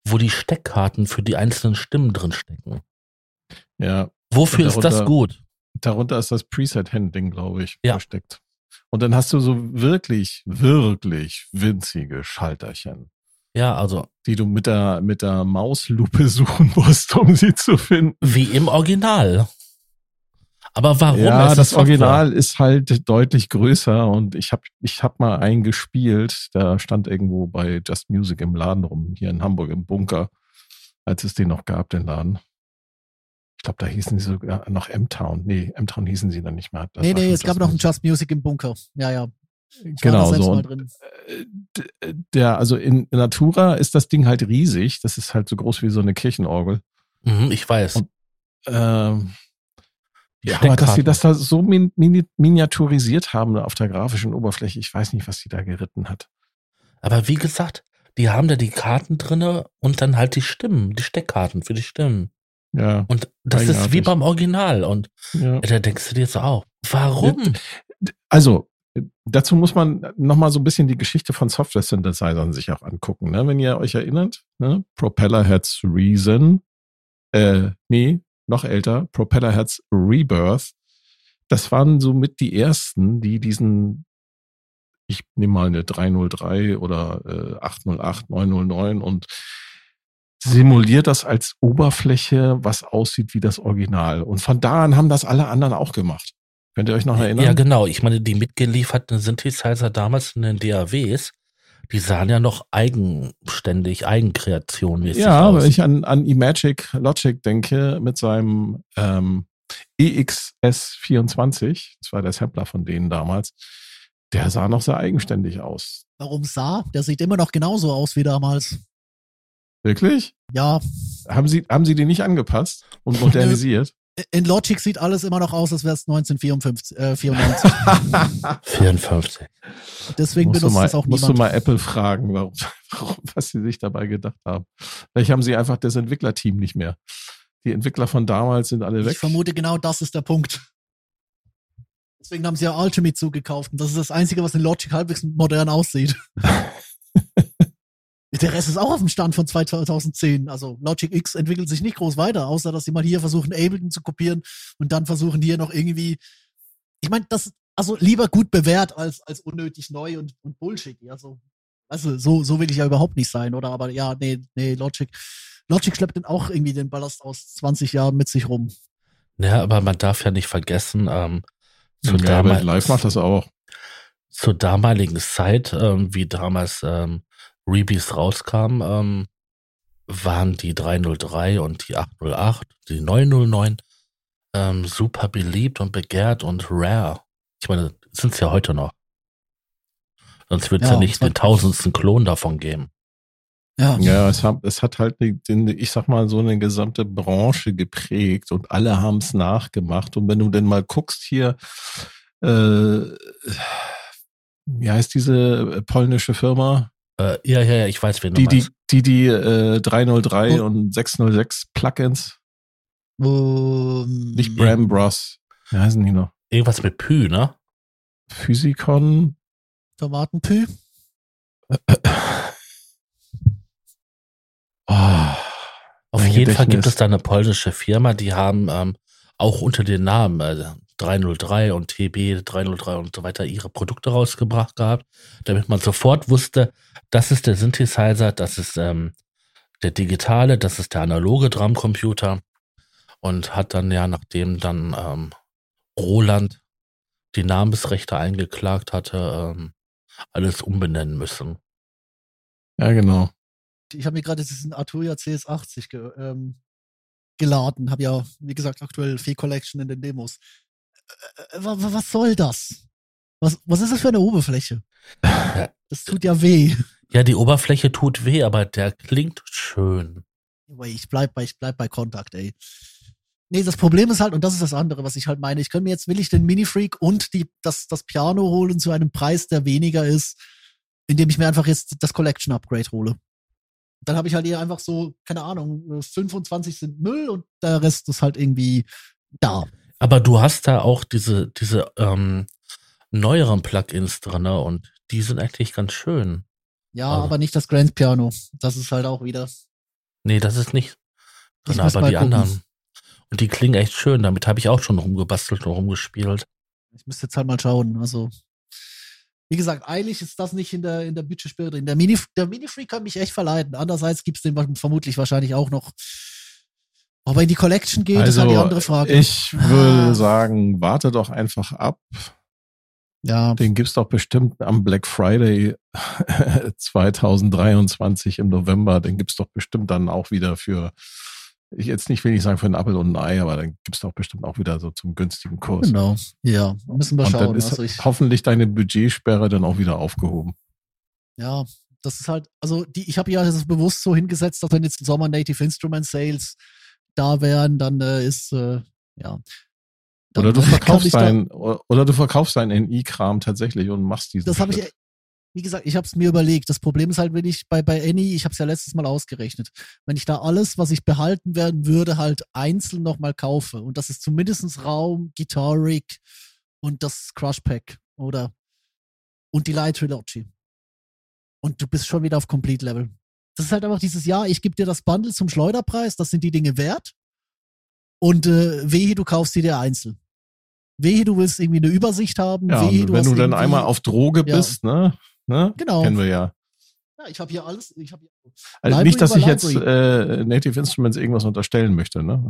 wo die Steckkarten für die einzelnen Stimmen drin stecken. Ja, Wofür ist das gut? darunter ist das Preset-Handling, glaube ich, Ja. versteckt. Und dann hast du so wirklich, wirklich winzige Schalterchen. Ja, also. Die du mit der, mit der Mauslupe suchen musst, um sie zu finden. Wie im Original. Aber warum? Ja, das Original ist halt deutlich größer und ich habe ich hab mal einen gespielt, der stand irgendwo bei Just Music im Laden rum, hier in Hamburg im Bunker, als es den noch gab, den Laden. Ich glaube, da hießen sie sogar noch M-Town. Nee, M-Town hießen sie dann nicht mehr. Das nee, nee, es gab noch einen Just Music im Bunker. Ja, ja. Genau, so. Äh, der, also in Natura ist das Ding halt riesig. Das ist halt so groß wie so eine Kirchenorgel. Mhm, ich weiß. Und, ähm, ja, aber dass sie das da so min miniaturisiert haben auf der grafischen Oberfläche, ich weiß nicht, was sie da geritten hat. Aber wie gesagt, die haben da die Karten drinne und dann halt die Stimmen, die Steckkarten für die Stimmen. Ja. Und das ist wie beim Original. Und ja. da denkst du dir so auch, warum? Also, dazu muss man nochmal so ein bisschen die Geschichte von Software-Synthesizern sich auch angucken. Ne? Wenn ihr euch erinnert, ne? Propellerheads Reason, äh, nee, noch älter, Propellerheads Rebirth. Das waren somit die ersten, die diesen, ich nehme mal eine 303 oder äh, 808, 909 und simuliert das als Oberfläche, was aussieht wie das Original. Und von da an haben das alle anderen auch gemacht. Könnt ihr euch noch erinnern? Ja, genau. Ich meine, die mitgelieferten Synthesizer damals in den DAWs, die sahen ja noch eigenständig, Eigenkreation Ja, aus. wenn ich an, an Imagic Logic denke mit seinem ähm, EXS24, das war der Sampler von denen damals, der sah noch sehr eigenständig aus. Warum sah? Der sieht immer noch genauso aus wie damals. Wirklich? Ja. Haben Sie, haben Sie die nicht angepasst und modernisiert? In Logic sieht alles immer noch aus, als wäre es 1994. Äh, 94. 54. Deswegen musst benutzt mal, das auch niemand. Musst du mal Apple fragen, warum, warum, was sie sich dabei gedacht haben. Vielleicht haben sie einfach das Entwicklerteam nicht mehr. Die Entwickler von damals sind alle weg. Ich vermute, genau das ist der Punkt. Deswegen haben sie ja Ultimate zugekauft. Und das ist das Einzige, was in Logic halbwegs modern aussieht. Der Rest ist auch auf dem Stand von 2010. Also Logic X entwickelt sich nicht groß weiter, außer dass sie mal hier versuchen, Ableton zu kopieren und dann versuchen hier noch irgendwie. Ich meine, das, also lieber gut bewährt als, als unnötig neu und, und Bullshit. Also, also so, so will ich ja überhaupt nicht sein, oder? Aber ja, nee, nee, Logic. Logic schleppt dann auch irgendwie den Ballast aus 20 Jahren mit sich rum. Ja, aber man darf ja nicht vergessen, ähm, zu ja, Live macht das auch. Zur damaligen Zeit, ähm, wie damals ähm, Rebees rauskam, ähm, waren die 303 und die 808, die 909 ähm, super beliebt und begehrt und rare. Ich meine, sind es ja heute noch. Sonst wird es ja, ja, nicht den tausendsten Klon davon geben. Ja, ja es, hat, es hat halt, den, ich sag mal, so eine gesamte Branche geprägt und alle haben es nachgemacht. Und wenn du denn mal guckst hier, äh, wie heißt diese polnische Firma? Äh, ja, ja, ja, ich weiß, wen die, du meinst. Die, die, die äh, 303 oh. und 606 Plugins. Um, Nicht Bram Bros. Wie heißen die noch? Irgendwas mit Pü, ne? Physikon. Tomatenpü. oh, Auf jeden Gedächtnis. Fall gibt es da eine polnische Firma, die haben ähm, auch unter den Namen äh, 303 und TB 303 und so weiter ihre Produkte rausgebracht gehabt, damit man sofort wusste, das ist der Synthesizer, das ist ähm, der digitale, das ist der analoge Drumcomputer und hat dann ja, nachdem dann ähm, Roland die Namensrechte eingeklagt hatte, ähm, alles umbenennen müssen. Ja, genau. Ich habe mir gerade diesen Arturia CS80 ge ähm, geladen, habe ja, wie gesagt, aktuell Fee Collection in den Demos. Äh, was soll das? Was, was ist das für eine Oberfläche? Das tut ja weh. Ja, die Oberfläche tut weh, aber der klingt schön. Ich bleib bei, ich bleib bei Kontakt, ey. Nee, das Problem ist halt, und das ist das andere, was ich halt meine, ich könnte mir jetzt, will ich den Mini-Freak und die, das, das Piano holen zu einem Preis, der weniger ist, indem ich mir einfach jetzt das Collection Upgrade hole. Dann habe ich halt hier einfach so, keine Ahnung, 25 sind Müll und der Rest ist halt irgendwie da. Aber du hast da auch diese, diese ähm, neueren Plugins drin ne? und die sind eigentlich ganz schön. Ja, also. aber nicht das Grand Piano. Das ist halt auch wieder. Nee, das ist nicht drin, aber die gucken. anderen. Und die klingen echt schön. Damit habe ich auch schon rumgebastelt und rumgespielt. Ich müsste jetzt halt mal schauen. Also wie gesagt, eigentlich ist das nicht in der, in der Budgetsperre drin. Der Mini, der Mini-Freak kann mich echt verleiten. Andererseits gibt's den vermutlich wahrscheinlich auch noch. Ob er in die Collection geht, ist halt die Also, andere Frage. Ich würde Ah. sagen, warte doch einfach ab. ja, Den gibt's doch bestimmt am Black Friday 2023 im November. Den gibt's doch bestimmt dann auch wieder für, ich jetzt nicht will ich sagen für einen Apfel und ein Ei, aber dann gibt's doch bestimmt auch wieder so zum günstigen Kurs. genau. Ja, müssen wir Und dann schauen. ist Also ich, hoffentlich deine Budgetsperre dann auch wieder aufgehoben. ja, das ist halt, also die, ich habe ja das bewusst so hingesetzt, dass wenn jetzt Sommer Native Instrument Sales da wären, dann äh, ist, äh, ja. Dann Oder du verkaufst dein, oder du verkaufst deinen NI-Kram tatsächlich und machst diesen Das habe ich, wie gesagt, ich habe es mir überlegt. Das Problem ist halt, wenn ich bei, bei Any, ich habe es ja letztes Mal ausgerechnet, wenn ich da alles, was ich behalten werden würde, halt einzeln nochmal kaufe. Und das ist zumindestens Raum, Guitar Rig und das Crush Pack oder und die Light Trilogy. Und du bist schon wieder auf Complete Level. Das ist halt einfach dieses Jahr, ich gebe dir das Bundle zum Schleuderpreis, das sind die Dinge wert. Und äh, wehe, du kaufst sie dir einzeln. Wehe, du willst irgendwie eine Übersicht haben. Ja, wehe, du wenn du dann einmal auf Droge Ja. bist, ne? ne? Genau. Kennen wir ja. Ja, ich habe hier alles. Ich habe Also Library nicht, dass ich jetzt äh, Native Instruments irgendwas unterstellen möchte, ne?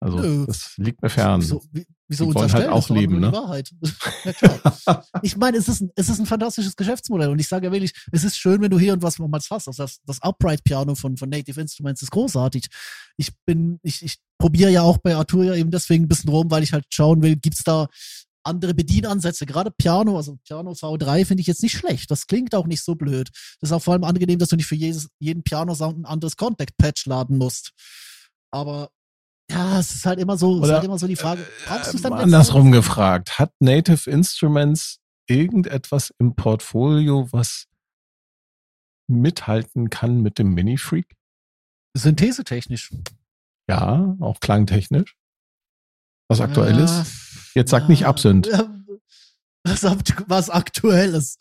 Also Nö. das liegt mir fern. Wieso, wie- wieso Die wollen halt auch leben, ne? Wahrheit. ja. Ich meine, es ist, ein, es ist ein fantastisches Geschäftsmodell und ich sage ja wirklich, es ist schön, wenn du hier und was mal hast. Also das, das Upright Piano von, von Native Instruments ist großartig. Ich bin, ich, ich probiere ja auch bei Arturia eben deswegen ein bisschen rum, weil ich halt schauen will, gibt's da andere Bedienansätze. Gerade Piano, also Piano V3 finde ich jetzt nicht schlecht. Das klingt auch nicht so blöd. Das ist auch vor allem angenehm, dass du nicht für jedes, jeden Piano-Sound ein anderes Contact-Patch laden musst. Aber ja, es ist halt immer so, es ist Oder, halt immer so die Frage, brauchst du es dann Äh, andersrum gefragt, hat Native Instruments irgendetwas im Portfolio, was mithalten kann mit dem Mini-Freak? Synthesetechnisch. Ja, auch klangtechnisch. Was aktuell Ja, ist. Jetzt sag nicht Absinth. Ja, Was, was aktuell ist.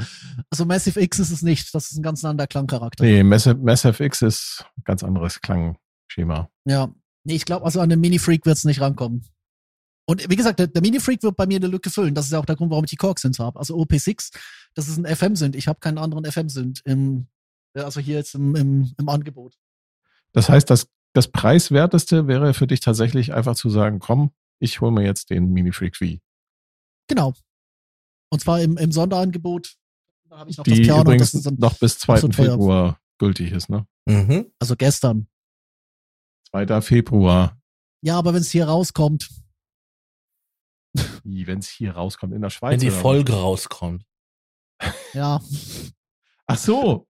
Also Massive X ist es nicht. Das ist ein ganz anderer Klangcharakter. Nee, Massive, Massive X ist ein ganz anderes Klangschema. Ja. Nee, ich glaube, also an den Mini-Freak wird es nicht rankommen. Und wie gesagt, der, der Mini-Freak wird bei mir eine Lücke füllen. Das ist ja auch der Grund, warum ich die Korg-Synths habe. Also OP6, das ist ein FM-Synth. Ich habe keinen anderen FM-Synth im, also hier jetzt im, im, im Angebot. Das heißt, das, das preiswerteste wäre für dich tatsächlich einfach zu sagen, komm, ich hole mir jetzt den Mini Freak V. Genau. Und zwar im, im Sonderangebot. Da habe ich noch Die das Piano. übrigens Das ist dann, noch bis 2. so teuer. Februar gültig ist, ne? Mhm. also gestern. 2. Februar, Ja, aber wenn es hier rauskommt, wenn es hier rauskommt in der Schweiz. Wenn die oder was? Folge rauskommt. ja. Ach so,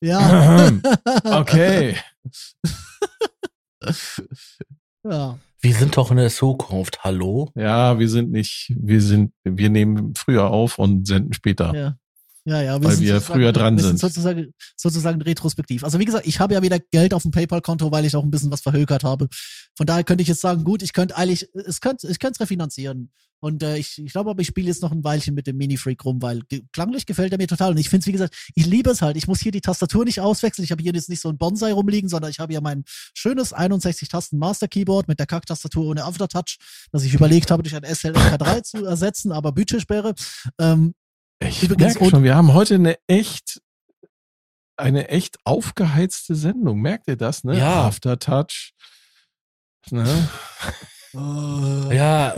Ja. okay. ja. Wir sind doch in der Zukunft. Hallo? Ja, wir sind nicht, wir sind, wir nehmen früher auf und senden später. Ja. Ja, ja, Weil sind wir sozusagen- früher dran wir sind. sozusagen, sozusagen retrospektiv. Also wie gesagt, ich habe ja wieder Geld auf dem PayPal-Konto, weil ich auch ein bisschen was verhökert habe. Von daher könnte ich jetzt sagen, gut, ich könnte eigentlich, es könnte, ich könnte es refinanzieren. Und äh, ich, ich glaube aber, ich spiele jetzt noch ein Weilchen mit dem Mini-Freak rum, weil klanglich gefällt er mir total. Und ich finde es, wie gesagt, ich liebe es halt. Ich muss hier die Tastatur nicht auswechseln. Ich habe hier jetzt nicht so ein Bonsai rumliegen, sondern ich habe hier mein schönes 61-Tasten-Master-Keyboard mit der Kack-Tastatur ohne Aftertouch, das ich überlegt habe, durch ein SLK3 zu ersetzen, aber Budgetsperre. Ähm, Ich merke schon, wir haben heute eine echt, eine echt aufgeheizte Sendung. Merkt ihr das, ne? Ja. Aftertouch. Ne? Ja,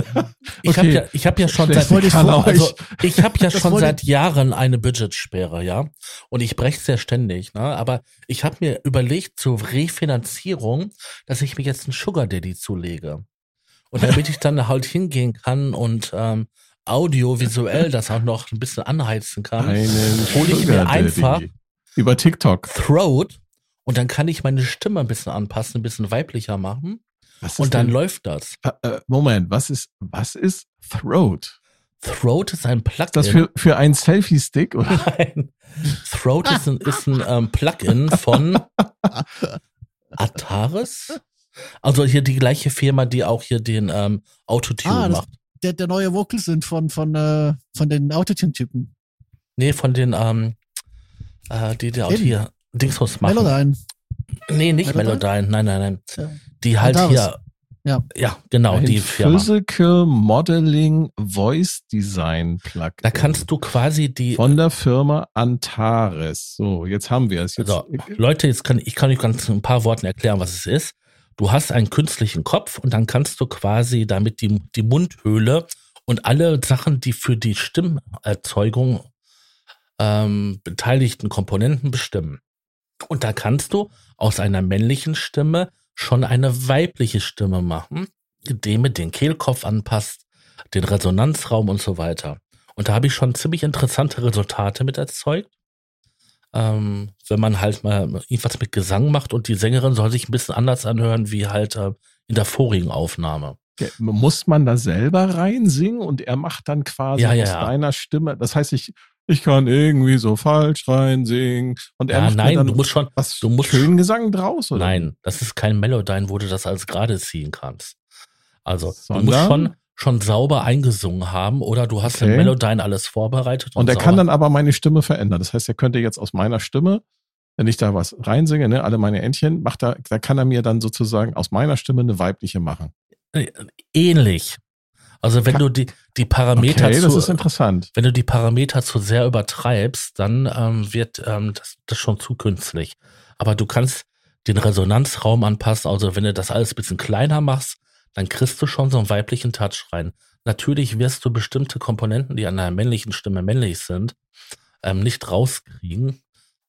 ich Okay. habe ja, ich habe ja schon Schlecht seit, ich vor- also ich habe ja schon seit Jahren eine Budgetsperre, ja, und ich breche es ja ständig, ne? Aber ich habe mir überlegt zur Refinanzierung, dass ich mir jetzt einen Sugar Daddy zulege und damit ich dann halt hingehen kann und ähm, audiovisuell das auch noch ein bisschen anheizen kann, Einen hol ich mir einfach über TikTok. Throat und dann kann ich meine Stimme ein bisschen anpassen, ein bisschen weiblicher machen und dann denn- läuft das. Äh, äh, Moment, was ist, was ist Throat? Throat ist ein Plugin. Ist das für, für einen Selfie-Stick? Oder? Nein. Throat ist ein, ist ein ähm, Plugin von Ataris. Also hier die gleiche Firma, die auch hier den ähm, Autotune Ah, macht. Der, der neue Vocal sind von, von, äh, von den Autotune-Typen. Nee, von den, ähm, äh, die, die auch Eben. hier Dingsbums machen. Melodyne. Nee, nicht Melodyne? Melodyne. Nein, nein, nein. Ja. Die halt hier Ja. Ja, genau, Ein die Firma. Physical Modeling Voice Design Plugin. Da kannst du quasi die von der Firma Antares. So, jetzt haben wir es. Jetzt, So, Leute, jetzt kann ich kann euch ganz ein paar Worten erklären, was es ist. Du hast einen künstlichen Kopf und dann kannst du quasi damit die, die Mundhöhle und alle Sachen, die für die Stimmerzeugung ähm, beteiligten Komponenten bestimmen. Und da kannst du aus einer männlichen Stimme schon eine weibliche Stimme machen, indem du den Kehlkopf anpasst, den Resonanzraum und so weiter. Und da habe ich schon ziemlich interessante Resultate mit erzeugt ähm, wenn man halt mal irgendwas mit Gesang macht und die Sängerin soll sich ein bisschen anders anhören wie halt äh, in der vorigen Aufnahme. Ja, Muss man da selber reinsingen und er macht dann quasi Ja, ja, aus deiner Stimme. Das heißt, ich, ich kann irgendwie so falsch reinsingen. Und er macht nein, dann du musst schon, was du musst- schönen Gesang draus, oder? nein, das ist kein Melodyne, wo du das als gerade ziehen kannst. Also, du Sondern? musst schon, schon sauber eingesungen haben oder du hast Okay. Melodyne alles vorbereitet. Und er sauber- kann dann aber meine Stimme verändern. Das heißt, er könnte jetzt aus meiner Stimme, wenn ich da was reinsinge, ne, alle meine Entchen, macht er, da kann er mir dann sozusagen aus meiner Stimme eine weibliche machen. Äh, ähnlich. Also, wenn du die, die Parameter Okay, das ist zu, interessant. wenn du die Parameter zu sehr übertreibst, dann ähm, wird ähm, das, das schon zu künstlich. Aber du kannst den Resonanzraum anpassen. Also wenn du das alles ein bisschen kleiner machst, dann kriegst du schon so einen weiblichen Touch rein. Natürlich wirst du bestimmte Komponenten, die an einer männlichen Stimme männlich sind, ähm, nicht rauskriegen.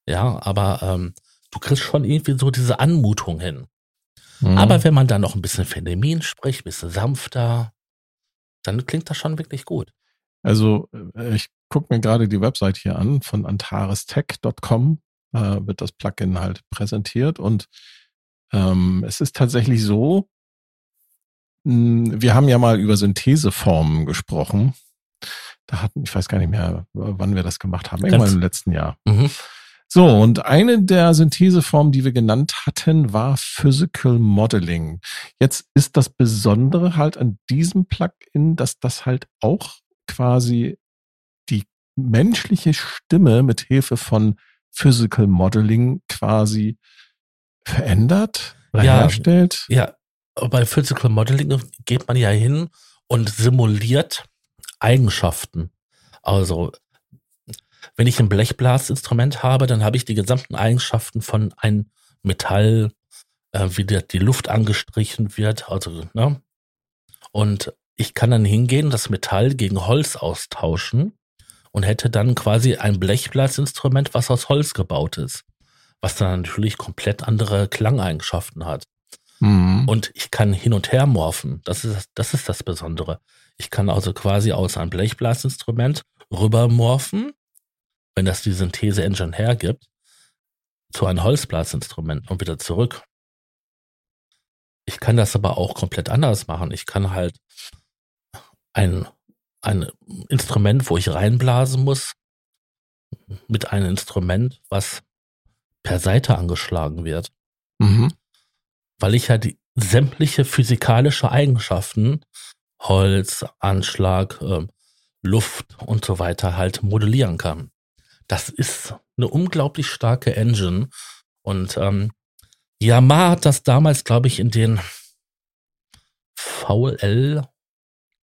Ja, aber ähm, du kriegst schon irgendwie so diese Anmutung hin. Mhm. Aber wenn man dann noch ein bisschen feminin spricht, ein bisschen sanfter, dann klingt das schon wirklich gut. Also äh, ich gucke mir gerade die Website hier an von antarestech.com, äh, wird das Plugin halt präsentiert und ähm, es ist tatsächlich so, wir haben ja mal über Syntheseformen gesprochen. Da hatten, ich weiß gar nicht mehr, wann wir das gemacht haben, irgendwann im letzten Jahr. Mhm. So, und eine der Syntheseformen, die wir genannt hatten, war Physical Modeling. Jetzt ist das Besondere halt an diesem Plugin, dass das halt auch quasi die menschliche Stimme mit Hilfe von Physical Modeling quasi verändert oder Ja. herstellt. Ja, bei Physical Modeling geht man ja hin und simuliert Eigenschaften. Also, wenn ich ein Blechblasinstrument habe, dann habe ich die gesamten Eigenschaften von einem Metall, äh, wie der, die Luft angestrichen wird, also, ne? Und ich kann dann hingehen, das Metall gegen Holz austauschen und hätte dann quasi ein Blechblasinstrument, was aus Holz gebaut ist. Was dann natürlich komplett andere Klangeigenschaften hat. Mhm. Und ich kann hin und her morphen. Das ist, das ist das Besondere. Ich kann also quasi aus einem Blechblasinstrument rüber morphen, wenn das die Synthese-Engine hergibt, zu einem Holzblasinstrument und wieder zurück. Ich kann das aber auch komplett anders machen. Ich kann halt ein, ein Instrument, wo ich reinblasen muss, mit einem Instrument, was per Seite angeschlagen wird Mhm. Weil ich die sämtliche physikalische Eigenschaften, Holz, Anschlag, ähm, Luft und so weiter halt modellieren kann. Das ist eine unglaublich starke Engine und ähm, Yamaha hat das damals, glaube ich, in den VL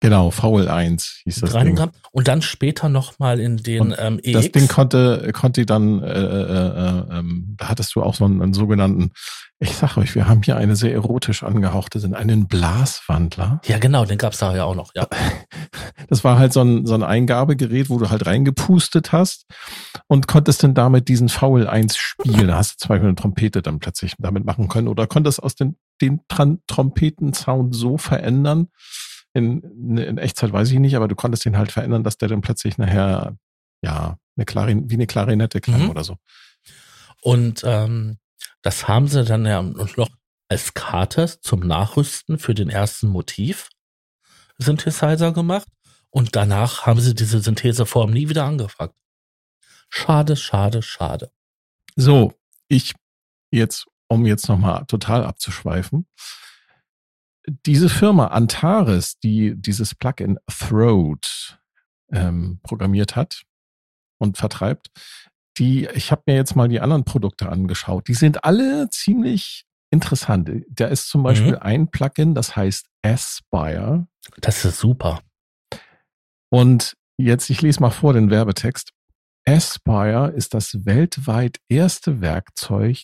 Genau, VL1 hieß das Ding. reingehabt und dann später nochmal in den Und ähm, EX. Das Ding konnte, konnte dann, äh, äh, äh, ähm, da hattest du auch so einen, einen sogenannten, ich sag euch, wir haben hier eine sehr erotisch angehauchte, sind einen Blaswandler. ja, genau, den gab's da ja auch noch. Ja, Das war halt so ein, so ein Eingabegerät, wo du halt reingepustet hast und konntest dann damit diesen VL1 spielen. Da hast du zum Beispiel eine Trompete dann plötzlich damit machen können oder konntest aus den, den Tran Trompetensound so verändern. In, in Echtzeit weiß ich nicht, aber du konntest den halt verändern, dass der dann plötzlich nachher, ja, eine Klarin wie eine Klarinette klang Mhm. oder so. Und ähm, das haben sie dann ja noch als Karte zum Nachrüsten für den ersten Motiv Synthesizer gemacht. Und danach haben sie diese Syntheseform nie wieder angefragt. Schade, schade, schade. So, ich jetzt, um jetzt nochmal total abzuschweifen. Diese Firma Antares, die dieses Plugin Throat ähm, programmiert hat und vertreibt, die, ich habe mir jetzt mal die anderen Produkte angeschaut. Die sind alle ziemlich interessant. Da ist zum Beispiel ein Plugin, das heißt Aspire. Das ist super. Und jetzt, ich lese mal vor den Werbetext. Aspire ist das weltweit erste Werkzeug,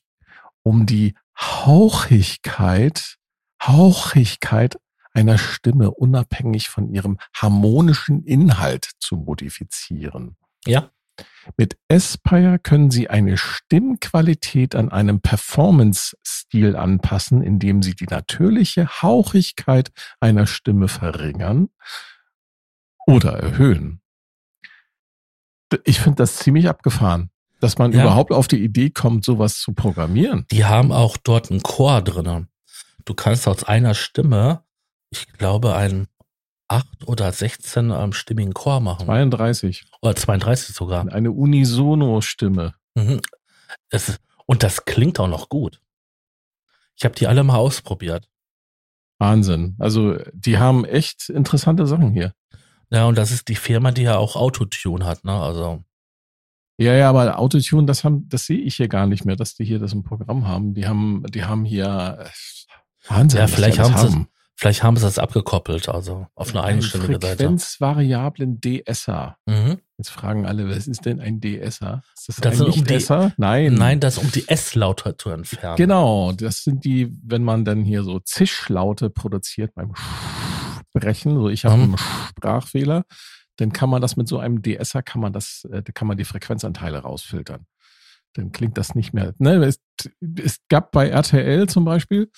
um die Hauchigkeit, Hauchigkeit einer Stimme unabhängig von ihrem harmonischen Inhalt zu modifizieren. Ja. Mit Aspire können Sie eine Stimmqualität an einem Performance-Stil anpassen, indem Sie die natürliche Hauchigkeit einer Stimme verringern oder erhöhen. Ich finde das ziemlich abgefahren, dass man Ja. überhaupt auf die Idee kommt, sowas zu programmieren. Die haben auch dort einen Chor drinne. Du kannst aus einer Stimme, ich glaube, einen 8 oder 16 ähm, stimmigen Chor machen. 32. Oder 32 sogar. Eine Unisono-Stimme. Mhm. Es, und das klingt auch noch gut. Ich habe die alle mal ausprobiert. Wahnsinn. Also, die haben echt interessante Sachen hier. Ja, und das ist die Firma, die ja auch Autotune hat, ne? Also, Ja, ja, aber Autotune, das haben, das sehe ich hier gar nicht mehr, dass die hier das im Programm haben. Die haben, die haben hier äh, Wahnsinn. Ja, vielleicht alles haben sie- vielleicht haben sie das abgekoppelt, also auf eine eigenständige Seite. Frequenzvariablen DSer. Mhm. Jetzt fragen alle, was ist denn ein DSer? Ist das, Das ein sind um? Nein. Nein, das um die S-Laute zu entfernen. Genau, das sind die, wenn man dann hier so Zischlaute produziert beim Sprechen, so ich habe Mhm. einen Sprachfehler, dann kann man das mit so einem DSer, kann man das, äh, da kann man die Frequenzanteile rausfiltern. Dann klingt das nicht mehr. Ne? Es, es gab bei RTL zum Beispiel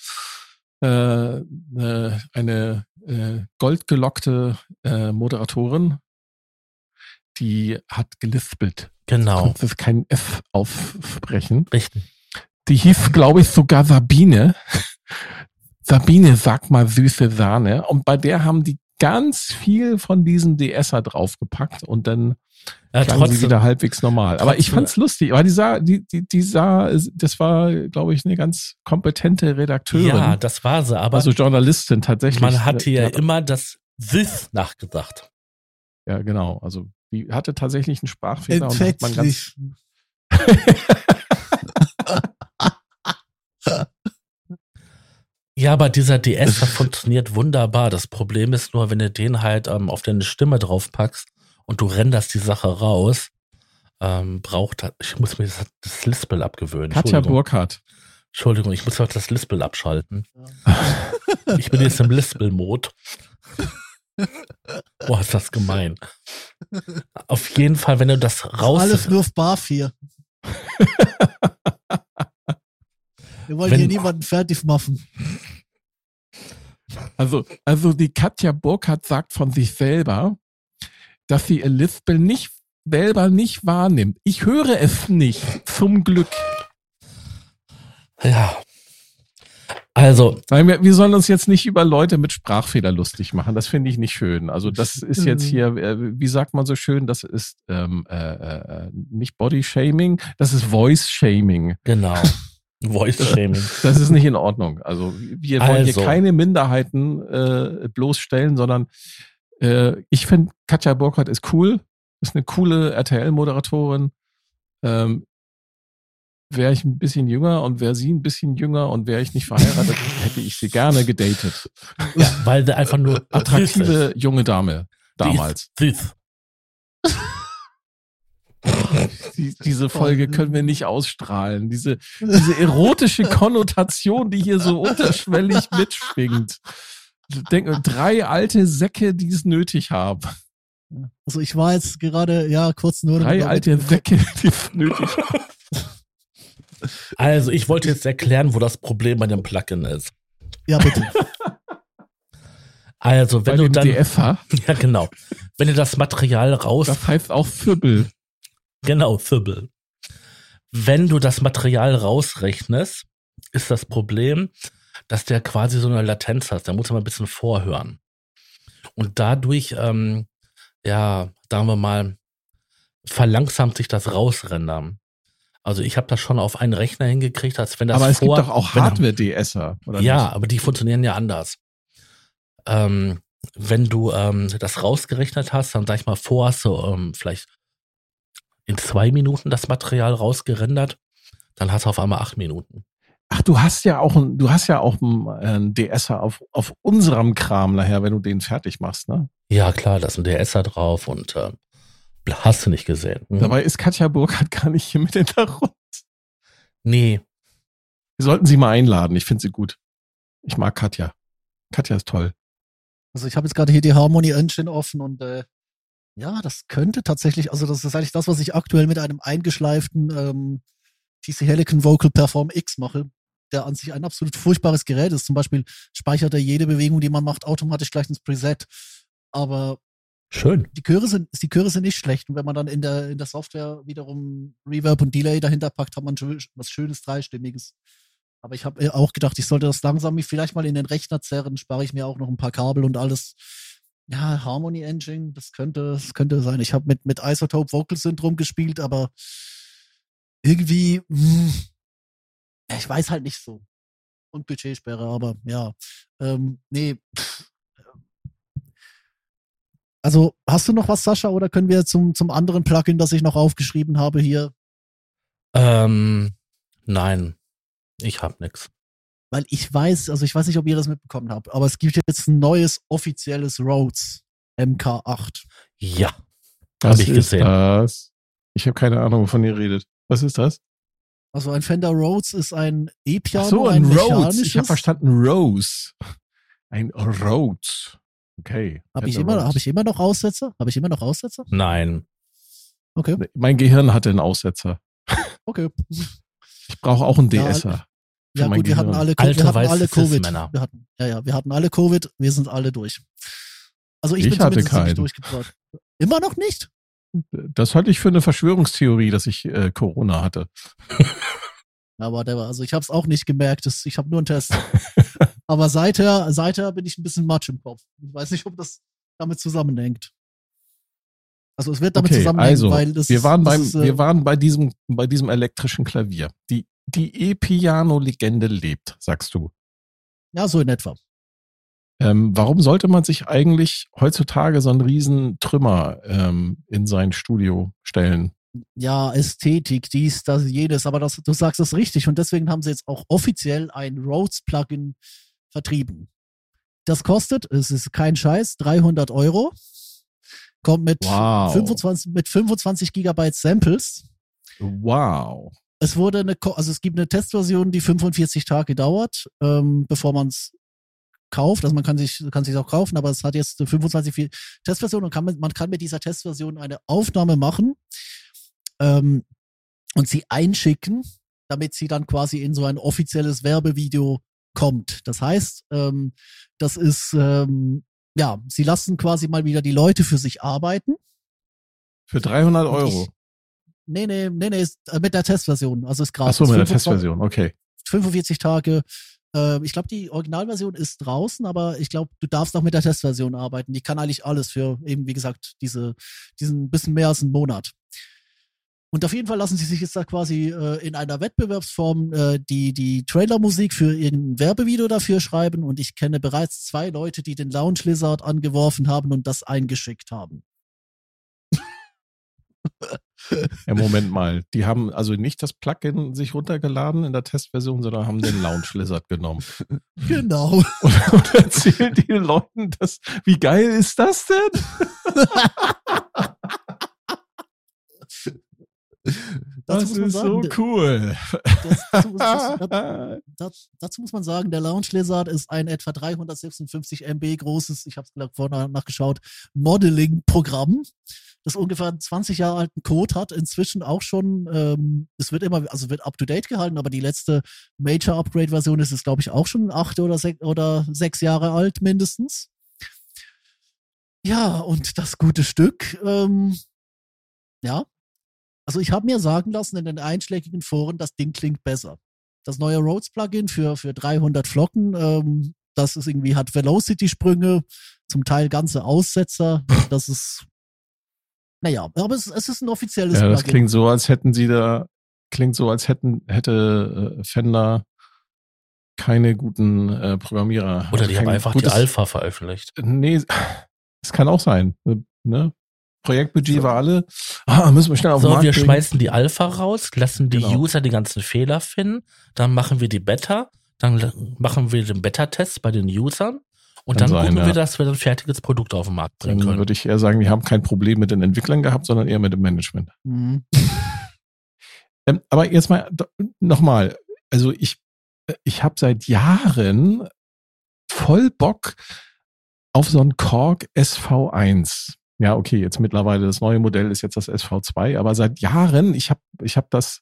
äh, äh, eine äh, goldgelockte äh, Moderatorin, die hat gelispelt. Genau, Konnte kein F aufsprechen. richtig. Die hieß, glaube ich, sogar Sabine. Sabine, sag mal süße Sahne. Und bei der haben die ganz viel von diesem DSer draufgepackt und dann Ja, klang sie trotzdem, wieder halbwegs normal. Aber ich trotzdem- fand's lustig, weil die sah, die, die, die sah, das war, glaube ich, eine ganz kompetente Redakteurin. ja, das war sie, aber also Journalistin tatsächlich. man hatte ja ja, immer das Sis nachgesagt. ja, genau. Also die hatte tatsächlich einen Sprachfehler und da hat man ganz, Ja, aber dieser DS der funktioniert wunderbar. Das Problem ist nur, wenn du den halt ähm, auf deine Stimme draufpackst und du renderst die Sache raus, ähm, braucht er- ich muss mir das, das Lispel abgewöhnen. Katja Entschuldigung. Burkhardt. Entschuldigung, ich muss auch das Lispel abschalten. Ich bin jetzt im Lispel-Mod. Boah, ist das gemein. Auf jeden Fall, wenn du das raus... Alles nur auf Barf hier. Wir wollen Wenn- hier niemanden fertig machen. Also, also die Katja Burkhardt sagt von sich selber, dass sie ihr Lispel nicht selber nicht wahrnimmt. Ich höre es nicht, zum Glück. Ja. Also, wir, wir sollen uns jetzt nicht über Leute mit Sprachfehler lustig machen. Das finde ich nicht schön. Also das ist jetzt Mhm. hier, äh, wie sagt man so schön, das ist ähm, äh, äh, nicht Body Shaming, das ist Voice Shaming. genau. Voice Shaming. Das ist nicht in Ordnung. Also wir wollen Also. hier keine Minderheiten äh, bloßstellen, sondern äh, ich finde, Katja Burkhardt ist cool, ist eine coole RTL-Moderatorin. Ähm, wäre ich ein bisschen jünger und wäre sie ein bisschen jünger und wäre ich nicht verheiratet, hätte ich sie gerne gedatet. Ja, weil der einfach nur Attraktive junge Dame damals. Süß. Die, diese Folge können wir nicht ausstrahlen. Diese, diese erotische Konnotation, die hier so unterschwellig mitschwingt. Denk, drei alte Säcke, die es nötig haben. Also ich war jetzt gerade, ja, kurz nur. Drei damit- alte Säcke, die es nötig haben. Also, ich wollte jetzt erklären, wo das Problem bei dem Plugin ist. Ja, bitte. Also, Bei wenn du dem dann, DFer, ja genau, wenn du das Material raus, das heißt auch Fübbel. Genau, Fibbel. Wenn du das Material rausrechnest, ist das Problem, dass der quasi so eine Latenz hat. Da muss man ein bisschen vorhören. Und dadurch, ähm, ja, sagen wir mal, verlangsamt sich das Rausrendern. Also ich habe das schon auf einen Rechner hingekriegt, als wenn das Aber es vor, gibt doch auch Hardware-DSer, oder ja, nicht? aber die funktionieren ja anders. Ähm, wenn du ähm, das rausgerechnet hast, dann sag ich mal vor, hast du ähm, vielleicht in zwei Minuten das Material rausgerendert, dann hast du auf einmal acht Minuten. Ach, du hast ja auch ein, du hast ja auch ein, DSer auf, auf unserem Kram nachher, wenn du den fertig machst, ne? Ja, klar, da ist ein DSer drauf und äh, hast du nicht gesehen. Mhm. Dabei ist Katja Burkhardt gar nicht hier mit in der Runde. Nee. Wir sollten sie mal einladen. Ich finde sie gut. Ich mag Katja. Katja ist toll. Also ich habe jetzt gerade hier die Harmony Engine offen und äh, ja, das könnte tatsächlich, also das ist eigentlich das, was ich aktuell mit einem eingeschleiften ähm, TC Helicon Vocal Perform X mache, der an sich ein absolut furchtbares Gerät ist. Zum Beispiel speichert er jede Bewegung, die man macht, automatisch gleich ins Preset. Aber Schön. Die Chöre sind, die Chöre sind nicht schlecht. Und wenn man dann in der, in der Software wiederum Reverb und Delay dahinter packt, hat man was Schönes, Dreistimmiges. Aber ich habe auch gedacht, ich sollte das langsam vielleicht mal in den Rechner zerren, spare ich mir auch noch ein paar Kabel und alles. Ja, Harmony Engine, das könnte, das könnte sein. Ich habe mit, mit Isotope Vocal Syndrome gespielt, aber irgendwie, mh, hm, ich weiß halt nicht so. Und Budgetsperre, aber ja. Ähm, nee, pff, also hast du noch was, Sascha, oder können wir zum, zum anderen Plugin, das ich noch aufgeschrieben habe hier? Ähm, nein, ich habe nichts. Weil ich weiß, also ich weiß nicht, ob ihr das mitbekommen habt, aber es gibt jetzt ein neues offizielles Rhodes MK8. Ja, habe ich gesehen. Das? Ich habe keine Ahnung, wovon ihr redet. Was ist das? Also ein Fender Rhodes ist ein E-Piano, Ach so, ein, ein Rhodes. Ich habe verstanden Rose. Ein Rhodes. Okay. Habe ich, immer, hab ich immer noch Aussetzer? Habe ich immer noch Aussetzer? Nein. Okay. Mein Gehirn hatte einen Aussetzer. Okay. Ich brauche auch einen DSer. Ja, ja gut, wir hatten alle, Alte, wir hatten alle Covid. Wir hatten, ja, ja, wir hatten alle Covid, wir sind alle durch. Also ich, ich bin hatte keinen. durchgebracht. Immer noch nicht? Das halte ich für eine Verschwörungstheorie, dass ich äh, Corona hatte. Aber der war, also ich habe es auch nicht gemerkt. Das, ich habe nur einen Test. Aber seither, seither bin ich ein bisschen matsch im Kopf. Ich weiß nicht, ob das damit zusammenhängt. Also es wird damit okay, zusammenhängen, also, weil das wir waren beim, ist, äh, wir waren bei diesem, bei diesem elektrischen Klavier. Die, die E-Piano-Legende lebt, sagst du. Ja, so in etwa. Ähm, warum sollte man sich eigentlich heutzutage so einen riesen Trümmer ähm, in sein Studio stellen? ja, Ästhetik, dies, das, jedes, aber das, du sagst das richtig und deswegen haben sie jetzt auch offiziell ein Rhodes-Plugin vertrieben. Das kostet, es ist kein Scheiß, 300 Euro. Kommt mit, wow. 25, mit 25 Gigabyte Samples. Wow. Es wurde eine, also es gibt eine Testversion, die 45 Tage dauert, ähm, bevor man es kauft. Also man kann sich, kann sich auch kaufen, aber es hat jetzt eine 25 Testversion und kann, man kann mit dieser Testversion eine Aufnahme machen ähm, und sie einschicken, damit sie dann quasi in so ein offizielles Werbevideo kommt. Das heißt, ähm, das ist, ähm, ja, sie lassen quasi mal wieder die Leute für sich arbeiten. Für 300 Euro? Nee, nee, nee, nee, ist, äh, mit der Testversion. Also ist gratis. Ach so, mit der Testversion, okay. 45 Tage. Äh, ich glaube, die Originalversion ist draußen, aber ich glaube, du darfst auch mit der Testversion arbeiten. Die kann eigentlich alles für eben, wie gesagt, diese, diesen bisschen mehr als einen Monat. Und auf jeden Fall lassen sie sich jetzt da quasi äh, in einer Wettbewerbsform äh, die, die Trailermusik für ihren Werbevideo dafür schreiben. Und ich kenne bereits zwei Leute, die den Lounge Lizard angeworfen haben und das eingeschickt haben. Ja, Moment mal. Die haben also nicht das Plugin sich runtergeladen in der Testversion, sondern haben den Lounge Lizard genommen. Genau. Und, und erzählen den Leuten das. Wie geil ist das denn? das ist sagen, so cool. Dazu, das, das, dazu, muss man sagen, der Lounge Lizard ist ein etwa 356 MB großes, ich habe es vorher nachgeschaut, Modeling-Programm, das ungefähr 20 Jahre alten Code hat. Inzwischen auch schon, ähm, es wird immer, also wird up to date gehalten, aber die letzte Major Upgrade Version ist es, glaube ich, auch schon acht oder, sech, oder sechs Jahre alt mindestens. Ja, und das gute Stück, ähm, ja, also ich habe mir sagen lassen in den einschlägigen Foren, das Ding klingt besser. Das neue Rhodes-Plugin für, für 300 Flocken, ähm, das ist irgendwie, hat Velocity-Sprünge, zum Teil ganze Aussetzer. Das ist, naja, aber es, es ist ein offizielles ja, das Plugin. klingt so, als hätten sie da, klingt so, als hätten, hätte äh, Fender keine guten äh, Programmierer. Oder die haben einfach die Alpha veröffentlicht. Nee, es kann auch sein. Ne? Projektbudget war alle. Ah, müssen wir schnell auf den So, Markt wir bringen. schmeißen die Alpha raus, lassen die Genau. User die ganzen Fehler finden, dann machen wir die Beta, dann machen wir den Beta-Test bei den Usern und dann sein, gucken wir, dass wir ein fertiges Produkt auf den Markt bringen Dann können. würde ich eher sagen, die haben kein Problem mit den Entwicklern gehabt, sondern eher mit dem Management. Mhm. Ähm, aber jetzt mal nochmal. Also ich, ich habe seit Jahren voll Bock auf so ein Korg SV1. Ja, okay, jetzt mittlerweile das neue Modell ist jetzt das SV2, aber seit Jahren, ich habe ich hab das,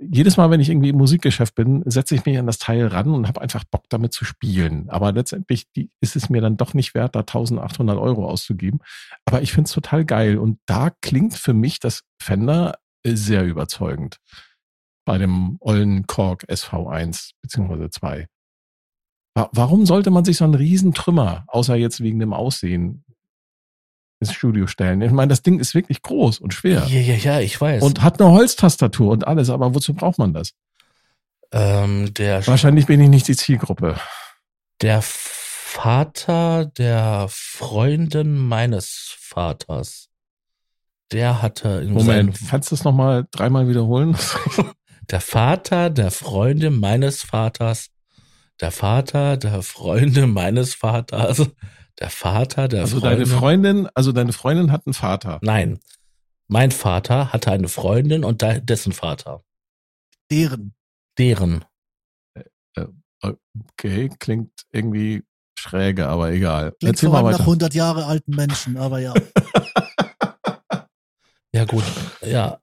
jedes Mal, wenn ich irgendwie im Musikgeschäft bin, setze ich mich an das Teil ran und habe einfach Bock damit zu spielen. Aber letztendlich ist es mir dann doch nicht wert, da 1800 Euro auszugeben. Aber ich finde es total geil und da klingt für mich das Fender sehr überzeugend bei dem ollen Korg SV1 beziehungsweise 2. Wa- Warum sollte man sich so einen Riesentrümmer, außer jetzt wegen dem Aussehen, ins Studio stellen? Ich meine, das Ding ist wirklich groß und schwer Ja, ja, ja, ich weiß. und hat eine Holztastatur und alles, aber wozu braucht man das? ähm, Wahrscheinlich bin ich nicht die Zielgruppe. der Vater der Freundin meines Vaters, der hatte in Moment, kannst du das nochmal dreimal wiederholen? der Vater der Freundin meines Vaters, der Vater der Freundin meines Vaters, der Vater der Also Freundin. deine Freundin, also deine Freundin hat einen Vater. Nein. Mein Vater hatte eine Freundin und da- dessen Vater. Deren. Deren. Okay, klingt irgendwie schräge, aber egal. Klingt Erzähl vor mal allem nach weiter. 100 Jahre alten Menschen, aber ja. Ja gut, ja,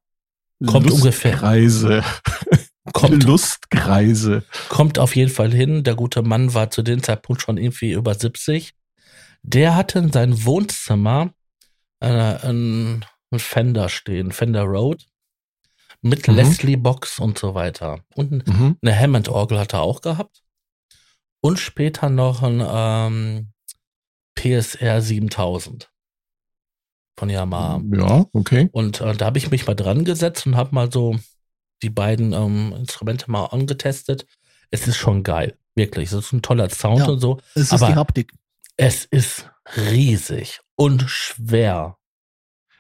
kommt ungefähr. Lustkreise. kommt, Lustkreise. kommt auf jeden Fall hin. Der gute Mann war zu dem Zeitpunkt schon irgendwie über 70. Der hatte in seinem Wohnzimmer äh, einen Fender stehen, Fender Road, mit Mhm. Leslie Box und so weiter. Und Mhm. eine Hammond-Orgel hat er auch gehabt. Und später noch ein ähm, PSR 7000 von Yamaha. Ja, okay. Und äh, da habe ich mich mal dran gesetzt und habe mal so die beiden ähm, Instrumente mal angetestet. Es ist schon geil, wirklich. Es ist ein toller Sound Ja. und so. Es ist Aber- die Haptik. Es ist riesig und schwer.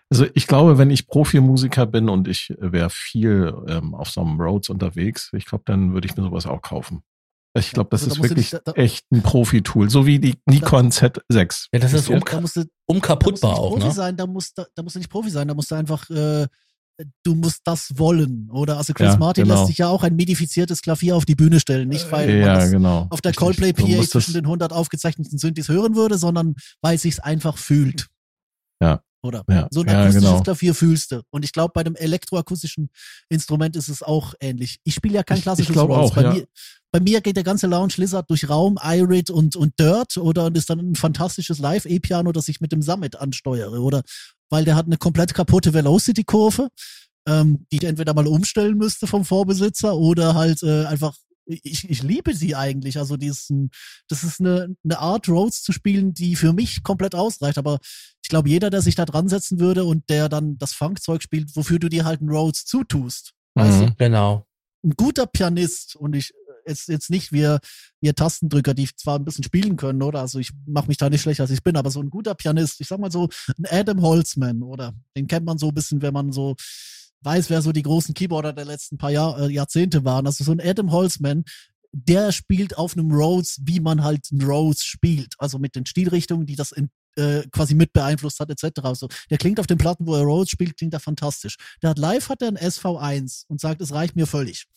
Also ich glaube, wenn ich Profimusiker bin und ich wäre viel ähm, auf so einem Roads unterwegs, ich glaube, dann würde ich mir sowas auch kaufen. Ich glaube, das Also da ist wirklich nicht- da- echt ein Profi-Tool, so wie die Nikon Z6. Ja, das ist um, Da musst du, da musst du unkaputtbar nicht auch, Profi ne? sein, da musst, du, da musst du nicht Profi sein, da musst du einfach, äh, du musst das wollen. Oder also Chris Ja, Martin genau. lässt sich ja auch ein midifiziertes Klavier auf die Bühne stellen. Nicht, weil man ja, das genau. auf der. Coldplay PA zwischen den 100 aufgezeichneten Synthes hören würde, sondern weil es sich einfach fühlt. Ja. Oder? Ja, So ein akustisches genau. Klavier fühlst du. Und ich glaube, bei einem elektroakustischen Instrument ist es auch ähnlich. Ich spiele ja kein klassisches auch, bei, mir, bei mir geht der ganze Lounge Lizard durch Raum, Irid und, und Dirt oder und ist dann ein fantastisches Live-E-Piano, das ich mit dem Summit ansteuere. Oder weil der hat eine komplett kaputte Velocity-Kurve, ähm, die ich entweder mal umstellen müsste vom Vorbesitzer oder halt äh, einfach ich, ich liebe sie eigentlich. Also die ist ein, das ist eine, eine Art Rhodes zu spielen, die für mich komplett ausreicht. Aber ich glaube, jeder, der sich da dran setzen würde und der dann das Funkzeug spielt, wofür du dir halt einen Rhodes zutust. Weißt du? Mhm. Genau. Ein guter Pianist und ich jetzt, jetzt nicht wir, wir Tastendrücker, die zwar ein bisschen spielen können, oder? Also ich mache mich da nicht schlechter, als ich bin, aber so ein guter Pianist, ich sag mal so, ein Adam Holzman, oder? Den kennt man so ein bisschen, wenn man so weiß, wer so die großen Keyboarder der letzten paar Jahr, äh, Jahrzehnte waren. Also so ein Adam Holzman, der spielt auf einem Rhodes, wie man halt einen Rhodes spielt. Also mit den Stilrichtungen, die das in, äh, quasi mit beeinflusst hat, etc. Also der klingt auf den Platten, wo er Rhodes spielt, klingt er fantastisch. Der hat live hat er ein SV1 und sagt, es reicht mir völlig.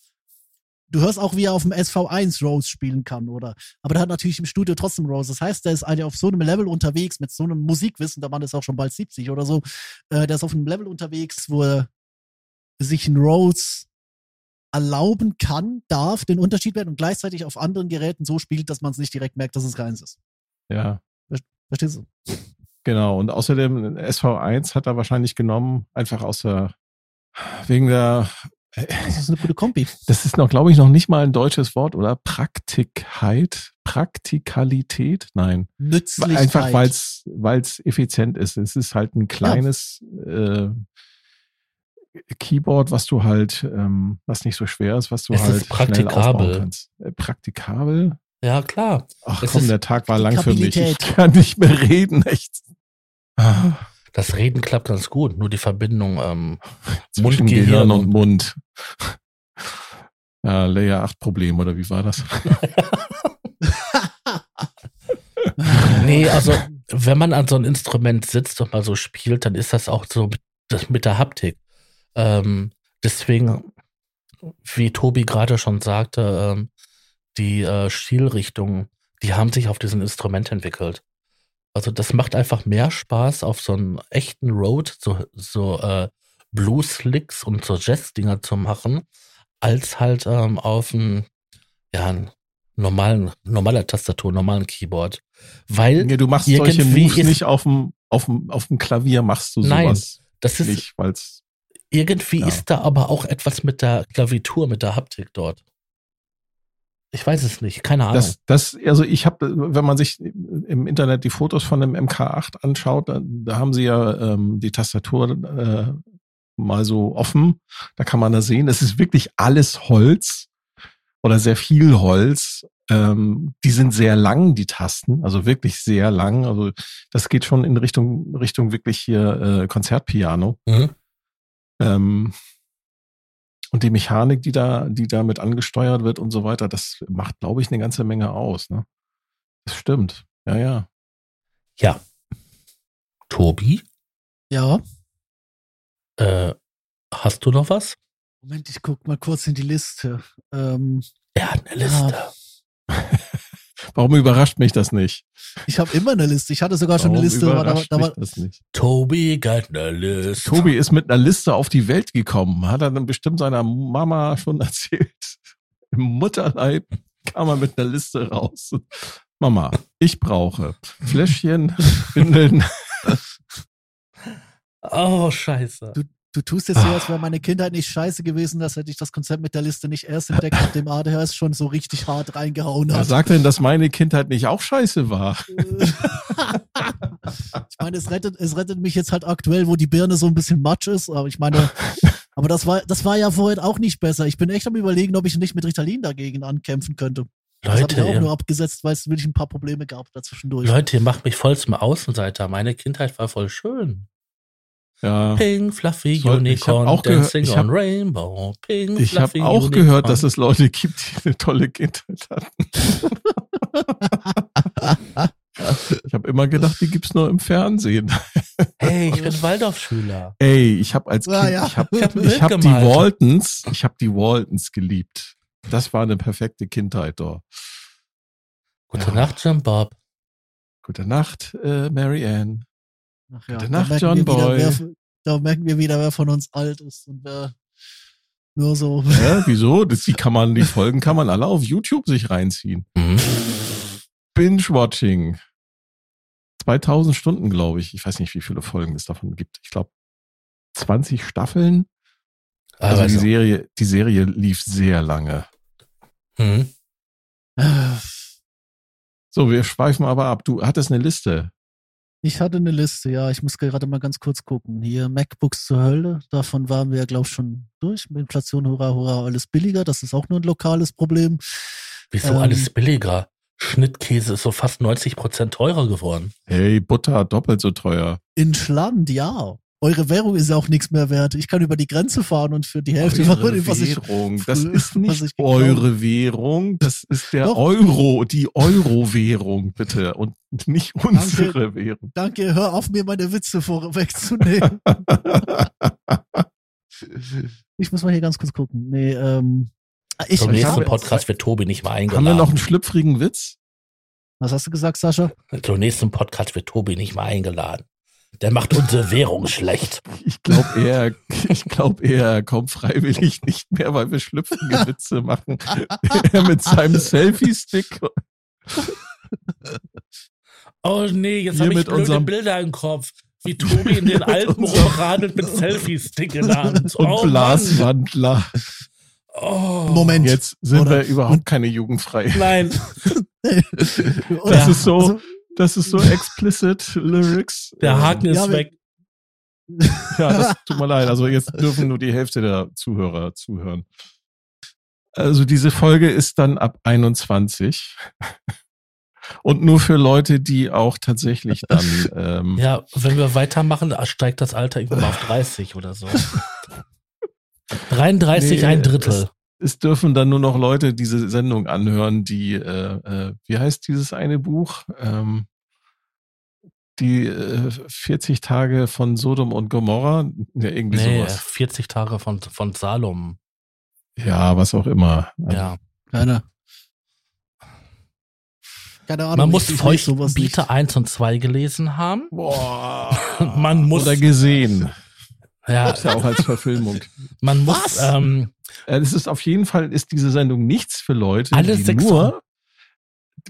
Du hörst auch, wie er auf dem SV1 Rhodes spielen kann, oder? Aber der hat natürlich im Studio trotzdem Rhodes. Das heißt, der ist eigentlich auf so einem Level unterwegs, mit so einem Musikwissen, der Mann ist auch schon bald 70 oder so. Äh, der ist auf einem Level unterwegs, wo er sich ein Rhodes erlauben kann, darf, den Unterschied werden und gleichzeitig auf anderen Geräten so spielt, dass man es nicht direkt merkt, dass es keins ist. Ja, Verstehst du? genau. Und außerdem SV1 hat er wahrscheinlich genommen, einfach aus der, wegen der, Das ist eine gute Kombi. das ist noch, glaube ich, noch nicht mal ein deutsches Wort, oder? Praktikheit, Praktikalität? Nein. Nützlichkeit. Einfach weil es effizient ist. Es ist halt ein kleines äh, Keyboard, was du halt, ähm, was nicht so schwer ist, was du Es halt ist schnell praktikabel. aufbauen kannst. Äh, praktikabel? Ja, klar. Ach Es komm, der Tag war lang für mich. Ich kann nicht mehr reden, echt. Ah, Das Reden klappt ganz gut, nur die Verbindung ähm, Zwischen Mund-Gehirn Gehirn und und- Mund. Ja, Layer 8 Problem, oder wie war das? Nee, also wenn man an so ein Instrument sitzt und mal so spielt, dann ist das auch so mit, das mit der Haptik. Ähm, deswegen, wie Tobi gerade schon sagte, ähm, die äh, Stilrichtungen, die haben sich auf diesem Instrument entwickelt. Also das macht einfach mehr Spaß auf so einem echten Road, so, so äh, Blues-Licks und so Jazz-Dinger zu machen, als halt ähm, auf einem ja, normalen, normaler Tastatur, normalen Keyboard. Weil Nee, du machst solche Moves nicht auf dem, auf dem, auf dem Klavier, machst du Nein, sowas das ist nicht, weil's irgendwie Ja. ist da aber auch etwas mit der Klavitur, mit der Haptik dort. Ich weiß es nicht, keine Ahnung. Das, das, also ich habe, wenn man sich im Internet die Fotos von dem MK8 anschaut, da, da haben sie ja ähm, die Tastatur äh, mal so offen. Da kann man da sehen, es ist wirklich alles Holz oder sehr viel Holz. Ähm, die sind sehr lang, die Tasten, also wirklich sehr lang. Also das geht schon in Richtung Richtung wirklich hier äh, Konzertpiano. Mhm. Ähm, und die Mechanik, die da, die damit angesteuert wird und so weiter, das macht, glaube ich, eine ganze Menge aus. Ne? Das stimmt. Ja, ja. ja. Tobi, Ja. äh, hast du noch was? Moment, ich guck mal kurz in die Liste. Ähm, Er hat eine Liste. Warum überrascht mich das nicht? ich habe immer eine Liste. Ich hatte sogar schon Warum eine Liste. Aber da, überrascht da mich das nicht? Tobi got eine Liste. Tobi ist mit einer Liste auf die Welt gekommen. Hat er dann bestimmt seiner Mama schon erzählt. Im Mutterleib kam er mit einer Liste raus. Mama, ich brauche Fläschchen, Windeln. Oh, scheiße. du tust jetzt so, als wäre meine Kindheit nicht scheiße gewesen, dass hätte ich das Konzept mit der Liste nicht erst entdeckt, nachdem ADHS schon so richtig hart reingehauen Wer hat. sagt denn, dass meine Kindheit nicht auch scheiße war? ich meine, es rettet, es rettet mich jetzt halt aktuell, wo die Birne so ein bisschen matsch ist, aber ich meine, aber das war, das war ja vorher auch nicht besser. Ich bin echt am überlegen, ob ich nicht mit Ritalin dagegen ankämpfen könnte. Das habe ich Leute, auch nur abgesetzt, weil es wirklich ein paar Probleme gab dazwischendurch. Leute, ihr macht mich voll zum Außenseiter. Meine Kindheit war voll schön. Ja. Pink, fluffy, Soll- ich Unicorn, gehört- dancing ich hab- on Rainbow. Pink, Ich habe auch Unicorn. gehört, dass es Leute gibt, die eine tolle Kindheit hatten. ich habe immer gedacht, die gibt's nur im Fernsehen. Hey, ich bin Waldorfschüler. Ey, ich habe als Kind, Ja, ja. ich habe Ich hab ich die. Waltons, ich habe die Waltons geliebt. Das war eine perfekte Kindheit dort. Gute Ja. Nacht, Jim Bob. Gute Nacht, äh, Mary Ann. Ach ja, Gute da Nacht, merken John wir wieder, Boy. Wer, da merken wir wieder, wer von uns alt ist und wer nur so. Hä, wieso? Das, die kann man, die Folgen kann man alle auf YouTube sich reinziehen. Mhm. Binge-Watching. 2000 Stunden, glaube ich. Ich weiß nicht, wie viele Folgen es davon gibt. Ich glaube, 20 Staffeln. Also Aber die. Serie, die Serie lief sehr lange. Mhm. So, wir schweifen aber ab. Du hattest eine Liste. Ich hatte eine Liste, ja. Ich muss gerade mal ganz kurz gucken. Hier MacBooks zur Hölle. Davon waren wir ja, glaube ich, schon durch. Inflation, hurra, hurra, alles billiger. Das ist auch nur ein lokales Problem. Wieso Ähm. alles billiger? Schnittkäse ist so fast 90 Prozent teurer geworden. Hey, Butter doppelt so teuer. In Schland, ja. Eure Währung ist ja auch nichts mehr wert. Ich kann über die Grenze fahren und für die Hälfte Eure was ich. Währung. Das früher- ist nicht ich eure Währung. Das ist der Doch. Euro, die Euro-Währung, bitte. Und nicht unsere Währung. Danke, hör auf, mir meine Witze vorwegzunehmen. ich muss mal hier ganz kurz gucken. Nee, ähm. Ich, Zum ich nächsten habe, Podcast wird Tobi nicht mehr Haben eingeladen. wir noch einen schlüpfrigen Witz? was hast du gesagt, Sascha? Zum nächsten Podcast wird Tobi nicht mehr eingeladen. Der macht unsere Währung schlecht. Ich glaube eher, ich glaube eher, er kommt freiwillig nicht mehr, weil wir schlüpfrige Witze machen. er mit seinem Selfie-Stick. Oh nee, jetzt habe ich mit blöde unserem- Bilder im Kopf. Wie Tobi in den Alpen rumradelt mit Selfie-Stick in der Hand. Und oh. Blaswandler. Oh. Moment. Jetzt sind Oder- wir überhaupt keine jugendfrei. Nein. Das ist so, also, das ist so explicit Lyrics. Der Haken ist Ja, weg. Ja, das tut mir leid. Also jetzt dürfen nur die Hälfte der Zuhörer zuhören. Also diese Folge ist dann ab 21. Und nur für Leute, die auch tatsächlich dann. Ähm, Ja, wenn wir weitermachen, steigt das Alter irgendwann mal auf 30 oder so. 33, Nee, ein Drittel. Es dürfen dann nur noch Leute diese Sendung anhören, die, äh, äh, wie heißt dieses eine Buch? Ähm, die äh, 40 Tage von Sodom und Gomorra, ja, irgendwie Nee, sowas. 40 Tage von, von Salom. Ja, was auch immer. Ja. Keine. Keine Ahnung. Man muss ich lese Feucht sowas nicht. Biete 1 und 2 gelesen haben. Boah. Man muss, Oder gesehen. Ja, Gibt's ja auch als Verfilmung. man muss, Was? ähm, Äh, Es ist auf jeden Fall, ist diese Sendung nichts für Leute, Alle die sechs nur,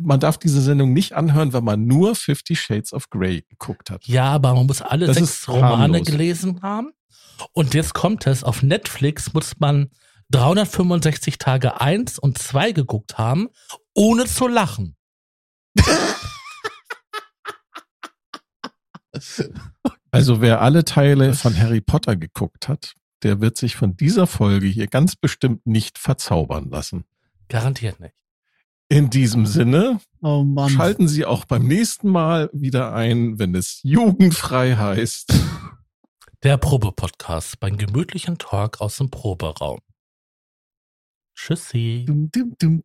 man darf diese Sendung nicht anhören, wenn man nur Fifty Shades of Grey geguckt hat. ja, aber man muss alle Das sechs Romane harmlos. gelesen haben. Und jetzt kommt es, auf Netflix muss man 365 Tage 1 und 2 geguckt haben, ohne zu lachen. Also wer alle Teile von Harry Potter geguckt hat, der wird sich von dieser Folge hier ganz bestimmt nicht verzaubern lassen. Garantiert nicht. In diesem Sinne, oh schalten Sie auch beim nächsten Mal wieder ein, wenn es jugendfrei heißt. Der Probe-Podcast beim gemütlichen Talk aus dem Proberaum. Tschüssi. Dum, dum, dum,